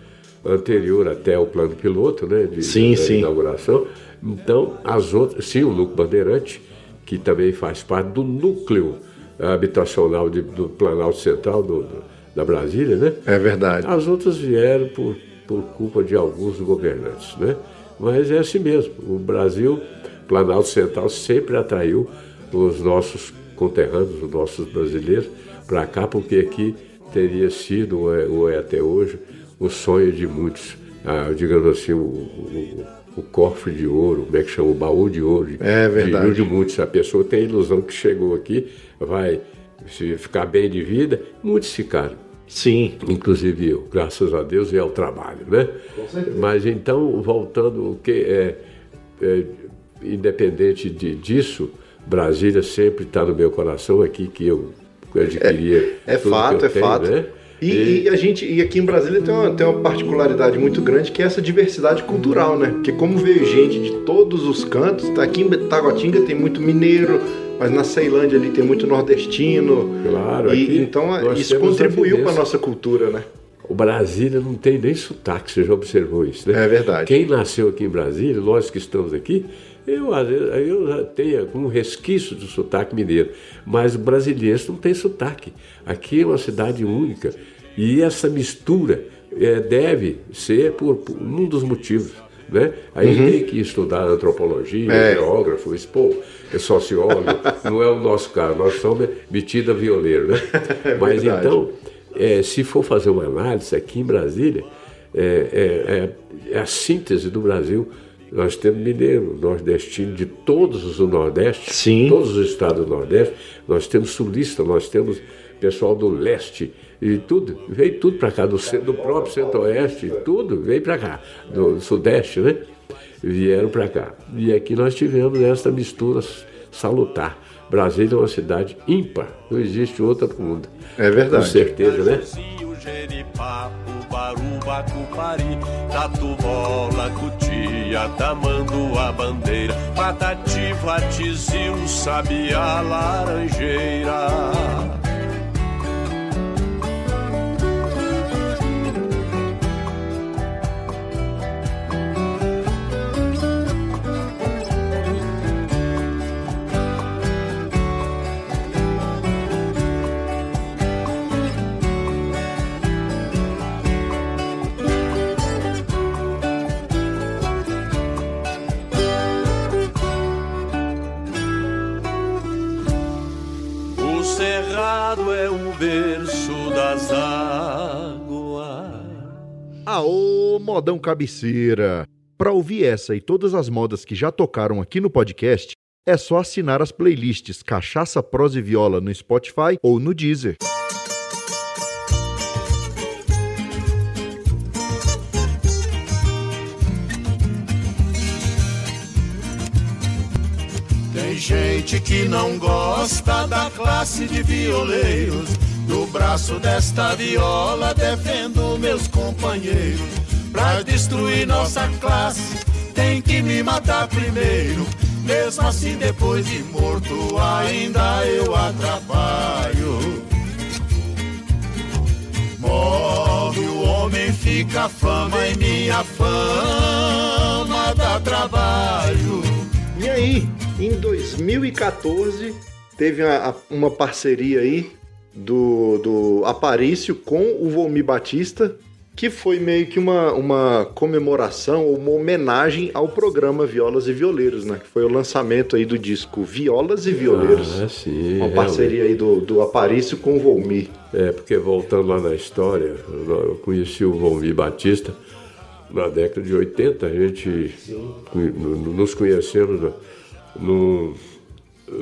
B: anterior até o plano piloto, né? De,
A: sim, sim.
B: inauguração. Então, as outras, sim, o núcleo Bandeirante, que também faz parte do núcleo habitacional de, do Planalto Central do, do, da Brasília, né?
A: É verdade.
B: As outras vieram por, por culpa de alguns governantes, né? Mas é assim mesmo. O Brasil, Planalto Central, sempre atraiu os nossos conterrâneos, os nossos brasileiros, para cá, porque aqui teria sido, ou é, ou é até hoje, o sonho de muitos, ah, digamos assim, o, o, o, cofre de ouro, como é que chama? O baú de ouro.
A: É verdade.
B: De, de muitos. A pessoa tem a ilusão que chegou aqui, vai se ficar bem de vida, muitos ficaram.
A: Sim.
B: Inclusive eu, graças a Deus e ao trabalho, né?
A: Com certeza.
B: Mas então, voltando, o que é, é independente de, disso, Brasília sempre está no meu coração aqui que eu adquiria.
A: É, é fato, é tenho, fato. Né? E, e, e, a gente, e aqui em Brasília tem uma, tem uma particularidade muito grande que é essa diversidade cultural, né? Porque como veio gente de todos os cantos, tá aqui em Taguatinga tem muito mineiro, mas na Ceilândia ali tem muito nordestino.
B: Claro,
A: e, então isso contribuiu para a nossa cultura, né?
B: O Brasília não tem nem sotaque, você já observou isso, né?
A: É verdade.
B: Quem nasceu aqui em Brasília, nós que estamos aqui, eu, eu tenho um resquício do sotaque mineiro, mas o brasileiro não tem sotaque. Aqui é uma cidade única e essa mistura é, deve ser por, por, um dos motivos. Né? Aí uhum. tem que estudar antropologia, é. geógrafo, pô, é sociólogo, não é o nosso caso, nós somos metida violeiro, né? É mas então, é, se for fazer uma análise aqui em Brasília, é, é, é, é a síntese do Brasil nós temos mineiro, nordestino de todos os do Nordeste,
A: Sim.
B: todos os estados do Nordeste, nós temos sulista, nós temos pessoal do leste e tudo, veio tudo para cá, do, do próprio centro-oeste, tudo veio para cá, do sudeste, né? Vieram para cá. E aqui nós tivemos essa mistura salutar. Brasília é uma cidade ímpar, não existe outra para o mundo.
A: É verdade.
B: Com certeza, né?
E: Baruba, Cupari, Tatu Bola, Cutia, Tamando a Bandeira, Patativa, Tizil, Sabia, Laranjeira.
A: Aô, modão cabeceira! Para ouvir essa e todas as modas que já tocaram aqui no podcast, é só assinar as playlists Cachaça, Prosa e Viola no Spotify ou no Deezer.
E: Tem gente que não gosta da classe de violeiros no braço desta viola defendo meus companheiros. Pra destruir nossa classe, tem que me matar primeiro. Mesmo assim, depois de morto, ainda eu atrapalho. Morre o homem, fica fama e minha fama dá trabalho.
A: E aí, em 2014, teve uma, uma parceria aí do, do Aparício com o Volmi Batista, que foi meio que uma, uma comemoração ou uma homenagem ao programa Violas e Violeiros, né? Que foi o lançamento aí do disco Violas e Violeiros.
B: Ah, sim.
A: Uma parceria aí do, do Aparício com o Volmi.
B: É, porque voltando lá na história, eu conheci o Volmi Batista na década de 80, a gente nos conhecemos no,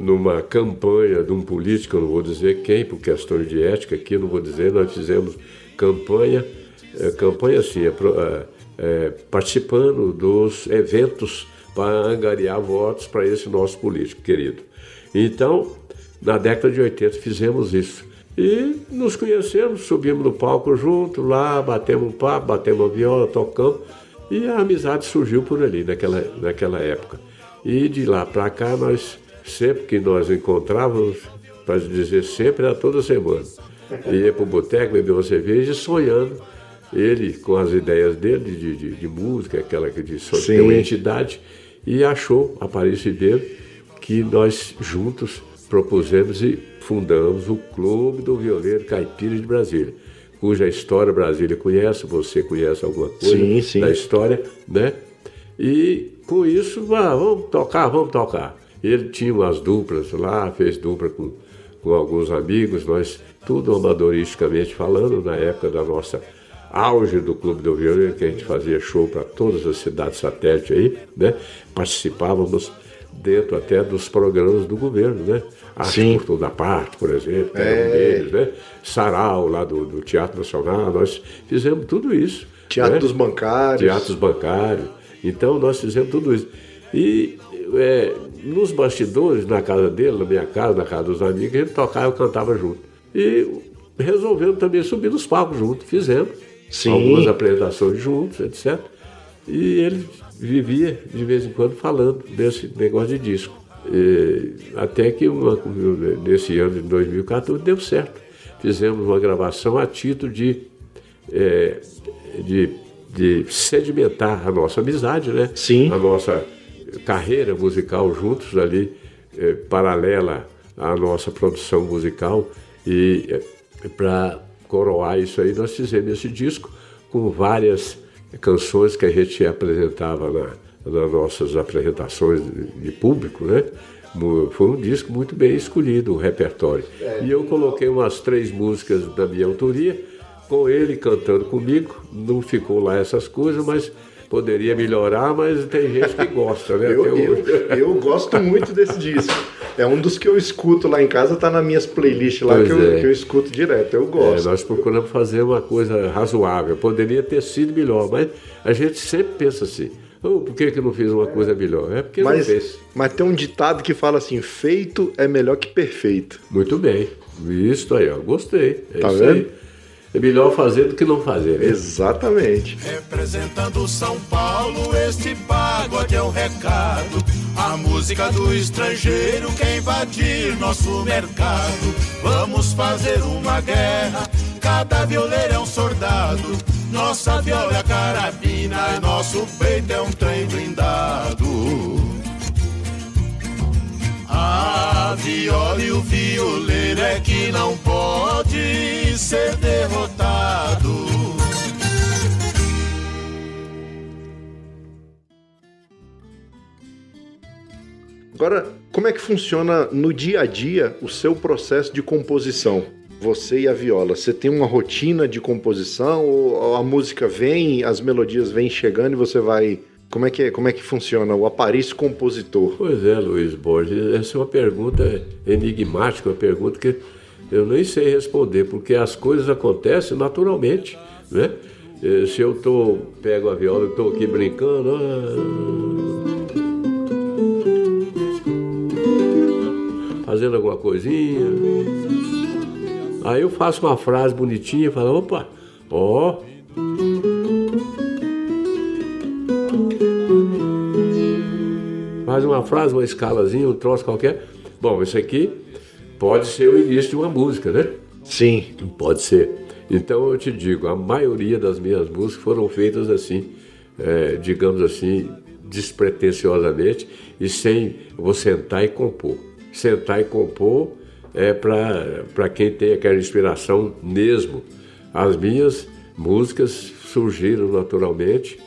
B: numa campanha de um político, eu não vou dizer quem, por questões de ética, aqui não vou dizer, nós fizemos campanha, é, campanha assim, é, é, participando dos eventos para angariar votos para esse nosso político querido. Então, na década de 80 fizemos isso. E nos conhecemos, subimos no palco junto, lá, batemos um papo, batemos uma viola, tocamos, e a amizade surgiu por ali, naquela, naquela época. E de lá para cá nós Sempre que nós encontrávamos, para dizer sempre, era toda semana. Ia para o boteco, beber uma cerveja, sonhando. Ele, com as ideias dele de, de, de música, aquela que de ter uma entidade, e achou a Paris dele que nós juntos propusemos e fundamos o Clube do Violeiro Caipira de Brasília, cuja história Brasília conhece, você conhece alguma coisa
A: sim, sim.
B: da história, né? E com isso, ah, vamos tocar, vamos tocar. Ele tinha umas duplas lá, fez dupla com, com alguns amigos, nós, tudo amadoristicamente falando, na época da nossa auge do Clube do Violino, que a gente fazia show para todas as cidades satélites aí, né? Participávamos dentro até dos programas do governo, né? Arte
A: Sim.
B: por toda parte, por exemplo, era
A: É.
B: um deles, né? Sarau, lá do, do Teatro Nacional, nós fizemos tudo isso.
A: Teatro
B: né?
A: dos bancários.
B: Teatros bancários. Então nós fizemos tudo isso. E é, nos bastidores, na casa dele, na minha casa, na casa dos amigos, ele tocava e eu cantava junto. E resolvemos também subir nos palcos juntos, fizemos
A: Sim.
B: algumas apresentações juntos, etc. E ele vivia de vez em quando falando desse negócio de disco. E até que uma- nesse ano de 2014 deu certo. Fizemos uma gravação a título de, é, de, de sedimentar a nossa amizade, né?
A: Sim.
B: A nossa carreira musical juntos ali, é, paralela à nossa produção musical. E para coroar isso aí, nós fizemos esse disco com várias canções que a gente apresentava na, nas nossas apresentações de, público, né? Foi um disco muito bem escolhido, o repertório. E eu coloquei umas três músicas da minha autoria, com ele cantando comigo. Não ficou lá essas coisas, mas poderia melhorar, mas tem gente que gosta, né?
A: Eu, eu, eu gosto muito desse disco. É um dos que eu escuto lá em casa, tá nas minhas playlists lá que eu,
B: é.
A: que eu escuto direto. Eu
B: É,
A: gosto.
B: nós procuramos fazer uma coisa razoável. Poderia ter sido melhor, mas a gente sempre pensa assim: "Oh, por que, que não fiz uma coisa melhor? É porque não
A: mas,
B: fez.
A: mas tem um ditado que fala assim: feito é melhor que perfeito.
B: Muito bem. Isso aí, ó. Gostei. É
A: Tá vendo?
B: aí. É melhor fazer do que não fazer. né?
A: Exatamente.
E: Representando São Paulo, este pagode é um recado. A música do estrangeiro quer invadir nosso mercado. Vamos fazer uma guerra, cada violeiro é um soldado. Nossa viola é a carabina, e nosso peito é um trem blindado. A viola e o violeiro é que não pode ser derrotado.
A: Agora, como é que funciona no dia a dia o seu processo de composição? Você e a viola, você tem uma rotina de composição ou a música vem, as melodias vêm chegando e você vai. Como é que, é- como é que funciona o aparício compositor?
B: Pois é, Luiz Borges, essa é uma pergunta enigmática, uma pergunta que eu nem sei responder, porque as coisas acontecem naturalmente, né? Eh, Se eu tô, pego a viola e estou aqui brincando, ah, fazendo alguma coisinha, aí eu faço uma frase bonitinha, falo, opa, ó, faz uma frase, uma escalazinha, um troço qualquer. Bom, isso aqui pode ser o início de uma música, né?
A: Sim,
B: Pode ser. Então eu te digo, a maioria das minhas músicas foram feitas assim, é, digamos assim, despretensiosamente e sem vou sentar e compor. Sentar e compor é para quem tem aquela inspiração mesmo. As minhas músicas surgiram naturalmente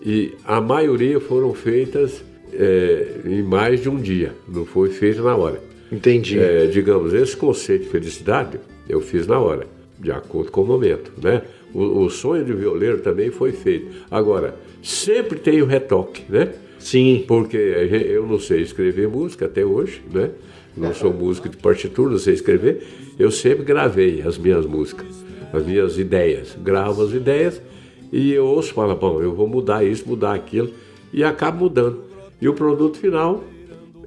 B: e a maioria foram feitas é, em mais de um dia, não foi feita na hora.
A: entendi.
B: É, digamos, esse conceito de felicidade eu fiz na hora, de acordo com o momento, né? O, o sonho de violeiro também foi feito. Agora, sempre tem o retoque, né?
A: Sim,
B: Porque eu não sei escrever música até hoje, né? Não sou músico de partitura, não sei escrever. Eu sempre gravei as minhas músicas, as minhas ideias. Gravo as ideias e eu ouço e falo, bom, eu vou mudar isso, mudar aquilo, e acabo mudando. E o produto final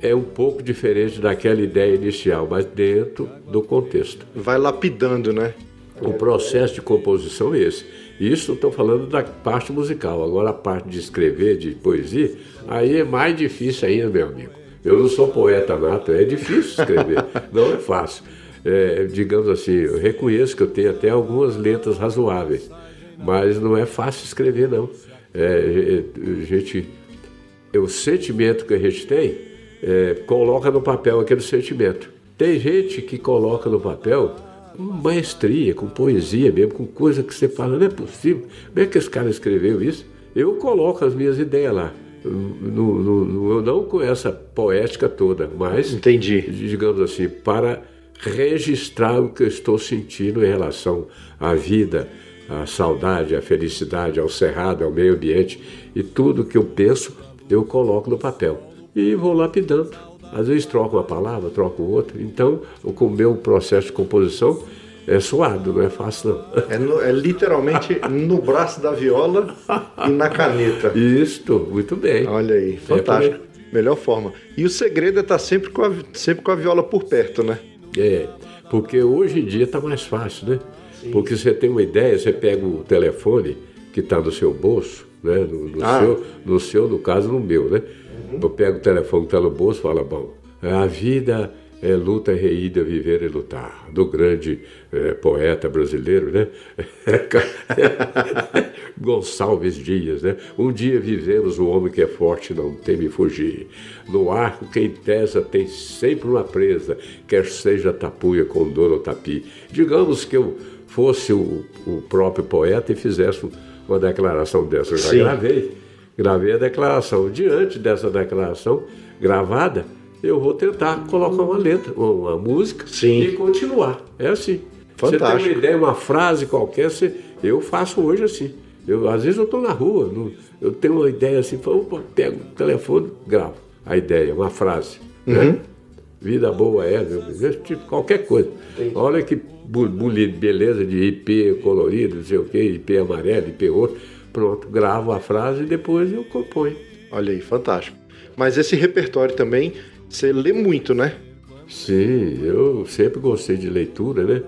B: é um pouco diferente daquela ideia inicial, mas dentro do contexto.
A: vai lapidando, né?
B: O processo de composição é esse. Isso estou falando da parte musical. Agora a parte de escrever, de poesia, aí é mais difícil ainda, meu amigo. Eu não sou poeta nato, é difícil escrever, não é fácil. É, digamos assim, eu reconheço que eu tenho até algumas letras razoáveis, mas não é fácil escrever, não. É, é, a gente, é o sentimento que a gente tem, é, coloca no papel aquele sentimento. Tem gente que coloca no papel com maestria, com poesia mesmo, com coisa que você fala, não é possível. Como é que esse cara escreveu isso? Eu coloco as minhas ideias lá. No, no, no, não com essa poética toda, mas,
A: Entendi.
B: digamos assim, para registrar o que eu estou sentindo em relação à vida, à saudade, à felicidade, ao cerrado, ao meio ambiente e tudo que eu penso, eu coloco no papel. e vou lapidando. Às vezes troco uma palavra, troco outra. Então, o meu processo de composição é suado, não é fácil não.
A: É, no, é literalmente no braço da viola e na caneta.
B: Isso, muito bem.
A: Olha aí, fantástico. É Melhor forma. E o segredo é estar sempre com a, sempre com a viola por perto, né?
B: É, porque hoje em dia está mais fácil, né? Sim. Porque você tem uma ideia, você pega o telefone que está no seu bolso, né? No, no ah. seu, no seu, no caso, no meu, né? Uhum. Eu pego o telefone que está no bolso e falo, bom, a vida é luta reída, viver e lutar, do grande é, poeta brasileiro, né? Gonçalves Dias, né? Um dia vivemos o homem que é forte não teme fugir. No arco quem tesa tem sempre uma presa, quer seja tapuia, condor ou tapi. Digamos que eu fosse o, o próprio poeta e fizesse uma declaração dessa. Eu já Sim. gravei, gravei a declaração. Diante dessa declaração gravada, eu vou tentar colocar uma letra, uma música
A: Sim.
B: e continuar. É assim.
A: Fantástico.
B: Você tem uma ideia, uma frase qualquer, você, eu faço hoje assim. Eu, às vezes eu estou na rua, no, eu tenho uma ideia assim, opa, pego o telefone, gravo a ideia, uma frase. Né? Uhum. Né? Vida boa é, tipo, qualquer coisa. Entendi. Olha que beleza de IP colorido, não sei o quê, IP amarelo, IP outro. Pronto, gravo a frase e depois eu componho.
A: Olha aí, fantástico. Mas esse repertório também você lê muito, né?
B: Sim, eu sempre gostei de leitura, né?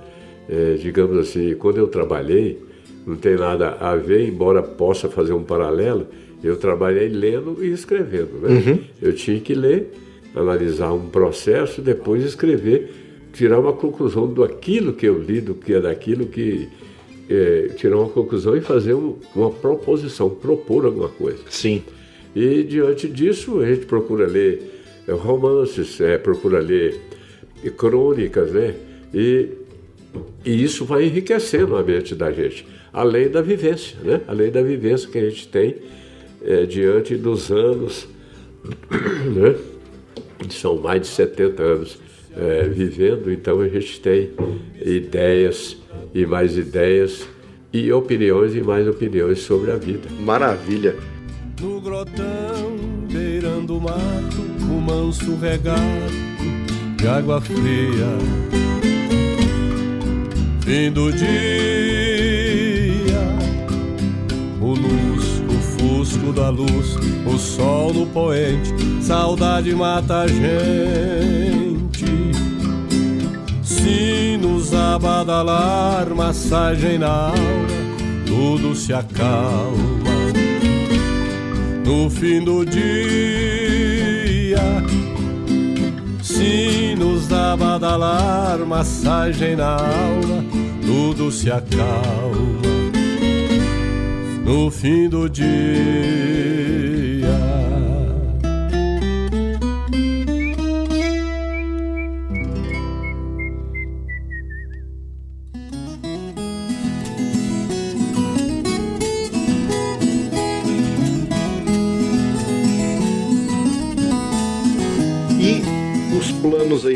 B: É, digamos assim, quando eu trabalhei, não tem nada a ver, embora possa fazer um paralelo, eu trabalhei lendo e escrevendo, né? Uhum. Eu tinha que ler, analisar um processo, depois escrever, tirar uma conclusão do aquilo que eu li, do que é daquilo que é, tirar uma conclusão e fazer um, uma proposição, propor alguma coisa.
A: Sim.
B: E diante disso a gente procura ler romances, é, procura ler crônicas, né? E, e isso vai enriquecendo a mente da gente, além da vivência, né? Além da vivência que a gente tem é, diante dos anos, né? São mais de 70 anos é, vivendo, então a gente tem ideias e mais ideias e opiniões e mais opiniões sobre a vida.
A: Maravilha!
E: No grotão, beirando o mato, o manso regato de água fria. Fim do dia, o luz, o fusco da luz, o sol no poente, saudade mata a gente. Sinos a badalar, massagem na alma, tudo se acalma. No fim do dia sinos a badalar, massagem na alma, tudo se acalma no fim do dia.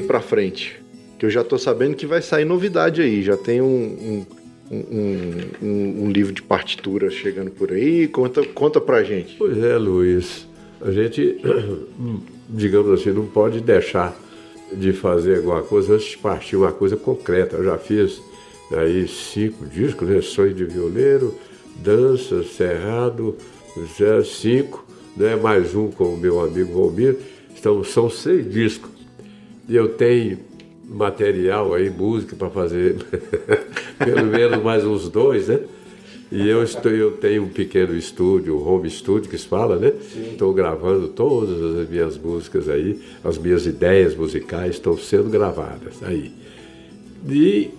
A: Para frente? Que eu já tô sabendo que vai sair novidade aí. Já tem um, um, um, um, livro de partitura chegando por aí. Conta, conta pra gente.
B: Pois é, Luiz. A gente, digamos assim, não pode deixar de fazer alguma coisa antes de partir uma coisa concreta. Eu já fiz aí cinco discos, né? Sonho de Violeiro, Dança, Cerrado, cinco, né? mais um com o meu amigo Valmir. Então, são seis discos. E eu tenho material aí, música para fazer pelo menos mais uns dois, né? E eu, estou, eu tenho um pequeno estúdio, home studio que se fala, né? Estou gravando todas as minhas músicas aí, as minhas ideias musicais estão sendo gravadas aí. E,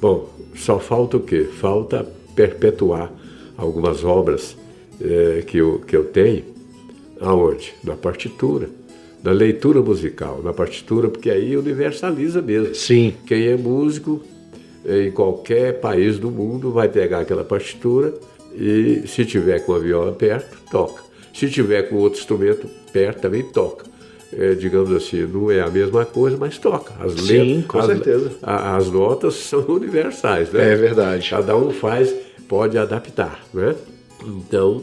B: bom, só falta o quê? Falta perpetuar algumas obras é, que, eu, que eu tenho. Aonde? Na partitura da leitura musical, na partitura, porque aí universaliza mesmo.
A: Sim.
B: Quem é músico em qualquer país do mundo vai pegar aquela partitura e, se tiver com a viola perto, toca. Se tiver com outro instrumento perto, também toca. É, digamos assim, não é a mesma coisa, mas toca.
A: As Sim, letras, com
B: as,
A: certeza.
B: A, as notas são universais, né?
A: É verdade.
B: Cada um faz, pode adaptar, né? Então,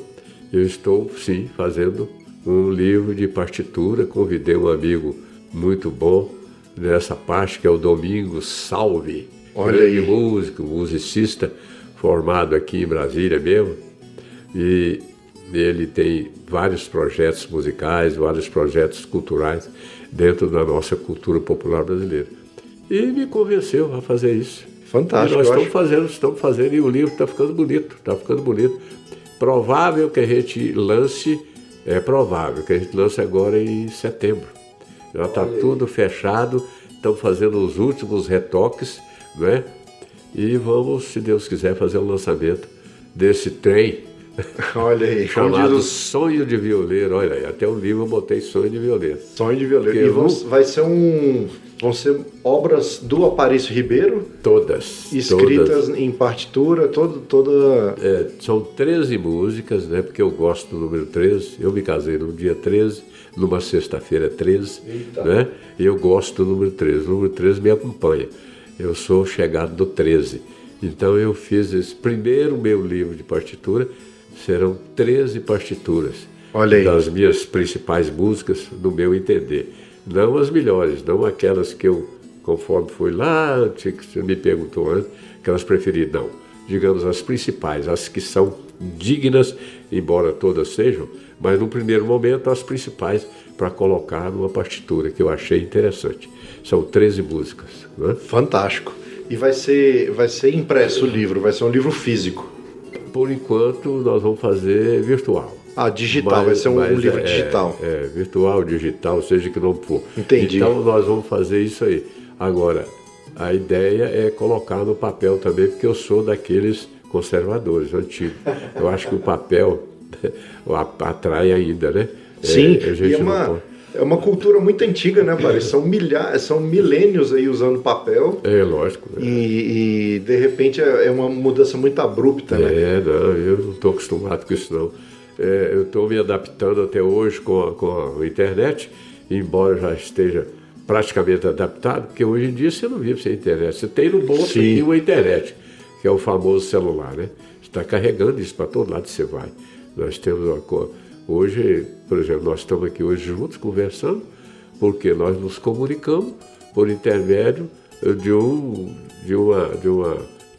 B: eu estou, sim, fazendo um livro de partitura. Convidei um amigo muito bom nessa parte, que é o Domingos Salve.
A: Olha aí.
B: músico, musicista, formado aqui em Brasília mesmo. E ele tem vários projetos musicais, vários projetos culturais dentro da nossa cultura popular brasileira. E me convenceu a fazer isso.
A: Fantástico.
B: E nós estamos
A: acho.
B: fazendo, estamos fazendo, e o livro está ficando bonito, está ficando bonito. Provável que a gente lance, é provável que a gente lance agora em setembro. Já está tudo fechado, estamos fazendo os últimos retoques, né? E vamos, se Deus quiser, fazer o lançamento desse trem
A: Olha aí,
B: chamado
A: o
B: Sonho de Violeiro. Olha aí, até o livro eu botei Sonho de Violeiro.
A: sonho de violeiro.
B: Porque
A: E
B: eu-
A: vai ser um. Vão ser obras do Aparício Ribeiro,
B: Todas.
A: escritas
B: todas.
A: em partitura, todo, toda.
B: É, são 13 músicas, né? Porque eu gosto do número 13. Eu me casei no dia 13, numa sexta-feira 13, né? E eu gosto do número 13. O número 13 me acompanha. Eu sou chegado do 13. Então eu fiz esse primeiro meu livro de partitura, serão 13 partituras.
A: Olha aí.
B: Das minhas principais músicas, no meu entender. Não as melhores, não aquelas que eu, conforme foi lá, você me perguntou antes, que elas preferi, não. Digamos as principais, as que são dignas, embora todas sejam, mas no primeiro momento as principais para colocar numa partitura que eu achei interessante. São 13 músicas. Né?
A: Fantástico. E vai ser, vai ser impresso o livro, vai ser um livro físico.
B: Por enquanto, nós vamos fazer virtual.
A: Ah, digital,
B: Mas-
A: vai ser um, um livro
B: é-
A: digital.
B: É, virtual, digital, seja que não for.
A: Entendi.
B: Então nós vamos fazer isso aí. Agora, a ideia é colocar no papel também, porque eu sou daqueles conservadores, antigos. Eu acho que o papel atrai ainda, né? É,
A: Sim,
B: a gente
A: e é
B: não
A: uma,
B: pode-
A: é uma cultura muito antiga, né, Paris? São, milhares, são milênios aí usando papel
B: É lógico. né?
A: e, e, de repente é é uma mudança muito abrupta, né?
B: É, não, eu não estou acostumado com isso não. É, eu estou me adaptando até hoje com a, com a internet, embora já esteja praticamente adaptado, porque hoje em dia você não vive sem internet. Você tem no bolso
A: Sim.
B: aqui uma internet, que é o famoso celular, né? Você está carregando isso para todo lado que você vai. Nós temos uma co- Hoje, por exemplo, nós estamos aqui hoje juntos conversando, porque nós nos comunicamos por intermédio de, um, de, uma, de uma,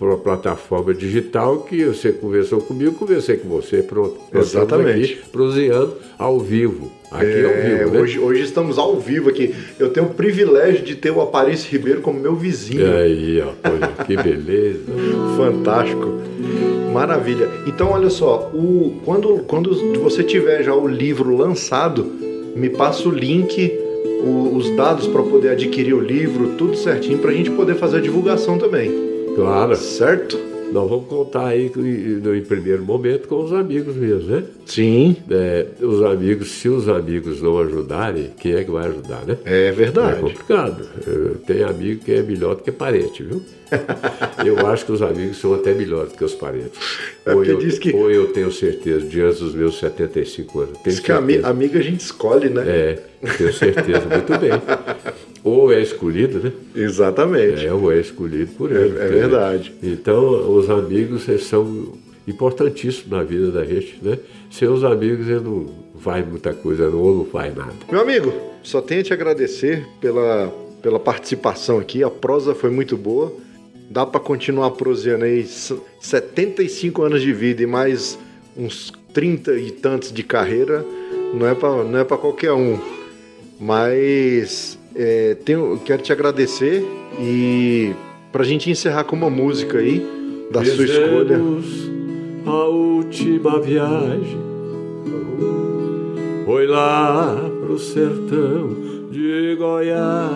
B: uma plataforma digital que você conversou comigo, conversei com você, pronto.
A: Exatamente.
B: aqui proseando ao vivo. Aqui é, ao vivo, né?
A: hoje, hoje estamos ao vivo aqui. Eu tenho o privilégio de ter o Aparício Ribeiro como meu vizinho.
B: E aí, ó, olha, que beleza.
A: Fantástico. Maravilha. Então, olha só, o, quando, quando você tiver já o livro lançado, me passa o link, os dados para poder adquirir o livro, tudo certinho, para a gente poder fazer a divulgação também.
B: Claro,
A: Certo?
B: nós vamos contar aí em, primeiro momento com os amigos mesmo, né?
A: Sim,
B: É, os amigos, se os amigos não ajudarem, quem é que vai ajudar, né?
A: é
B: É
A: verdade.
B: complicado. Eu tenho amigo que é melhor do que parente, viu? Eu acho que os amigos são até melhores do que os parentes.
A: É
B: ou, eu,
A: diz que-
B: ou eu tenho certeza, diante dos meus 75 anos. Tenho
A: Diz que a
B: certeza.
A: amiga a gente escolhe, né?
B: É, tenho certeza, muito bem. Ou é escolhido, né?
A: Exatamente.
B: É, ou é escolhido por ele.
A: É- é verdade.
B: Então, os amigos são importantíssimos na vida da gente, né? Sem os amigos, ele não vai muita coisa, não, ou não faz nada.
A: Meu amigo, só tenho a te agradecer pela, pela participação aqui. A prosa foi muito boa. Dá para continuar proseando aí s- 75 anos de vida e mais uns 30 e tantos de carreira. Não é para não é qualquer um. Mas é, tenho, quero te agradecer e pra gente encerrar com uma música aí da sua escolha.
B: Fizemos a última viagem foi lá pro sertão de Goiás.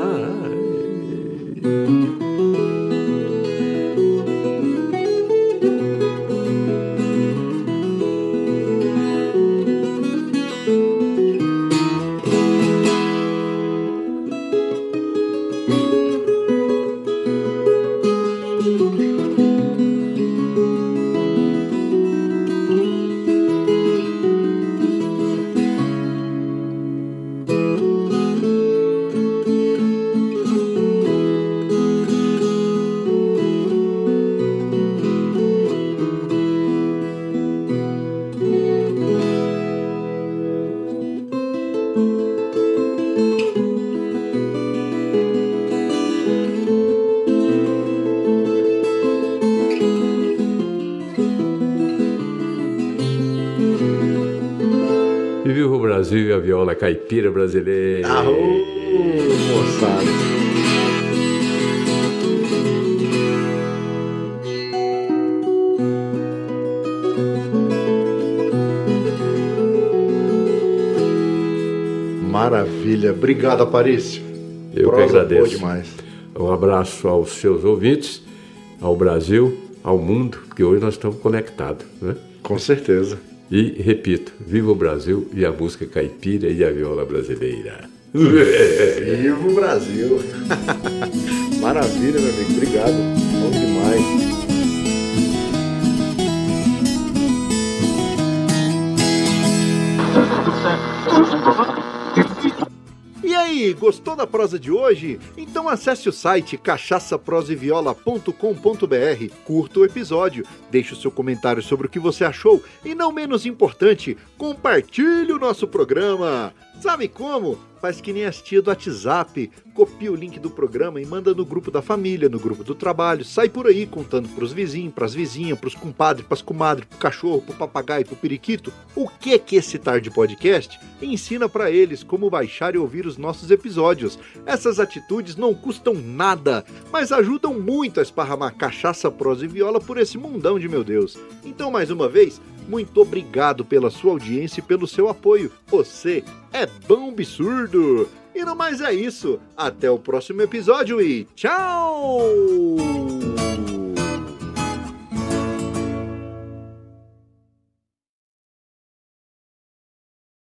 B: Brasil e a viola caipira brasileira.
A: Aô, moçada. Maravilha. Obrigado, Aparício.
B: Eu que agradeço.
A: demais.
B: Um abraço aos seus ouvintes, ao Brasil, ao mundo, porque hoje nós estamos conectados. Né?
A: Com certeza.
B: E, repito, viva o Brasil e a música caipira e a viola brasileira.
A: Viva o Brasil! Maravilha, meu amigo. Obrigado. Gostou da prosa de hoje? Então acesse o site cachaçaproseviola.com.br, curta o episódio, deixe o seu comentário sobre o que você achou e, não menos importante, compartilhe o nosso programa. Sabe como? Faz que nem as tia do WhatsApp, copia o link do programa e manda no grupo da família, no grupo do trabalho, sai por aí contando pros vizinhos, pras vizinhas, pros compadres, pras comadres, pro cachorro, pro papagaio, pro periquito, o que é que esse tarde podcast ensina pra eles como baixar e ouvir os nossos episódios. Essas atitudes não custam nada, mas ajudam muito a esparramar cachaça, prosa e viola por esse mundão de meu Deus. Então, mais uma vez, muito obrigado pela sua audiência e pelo seu apoio. Você é bom absurdo! E no mais é isso. Até o próximo episódio e tchau!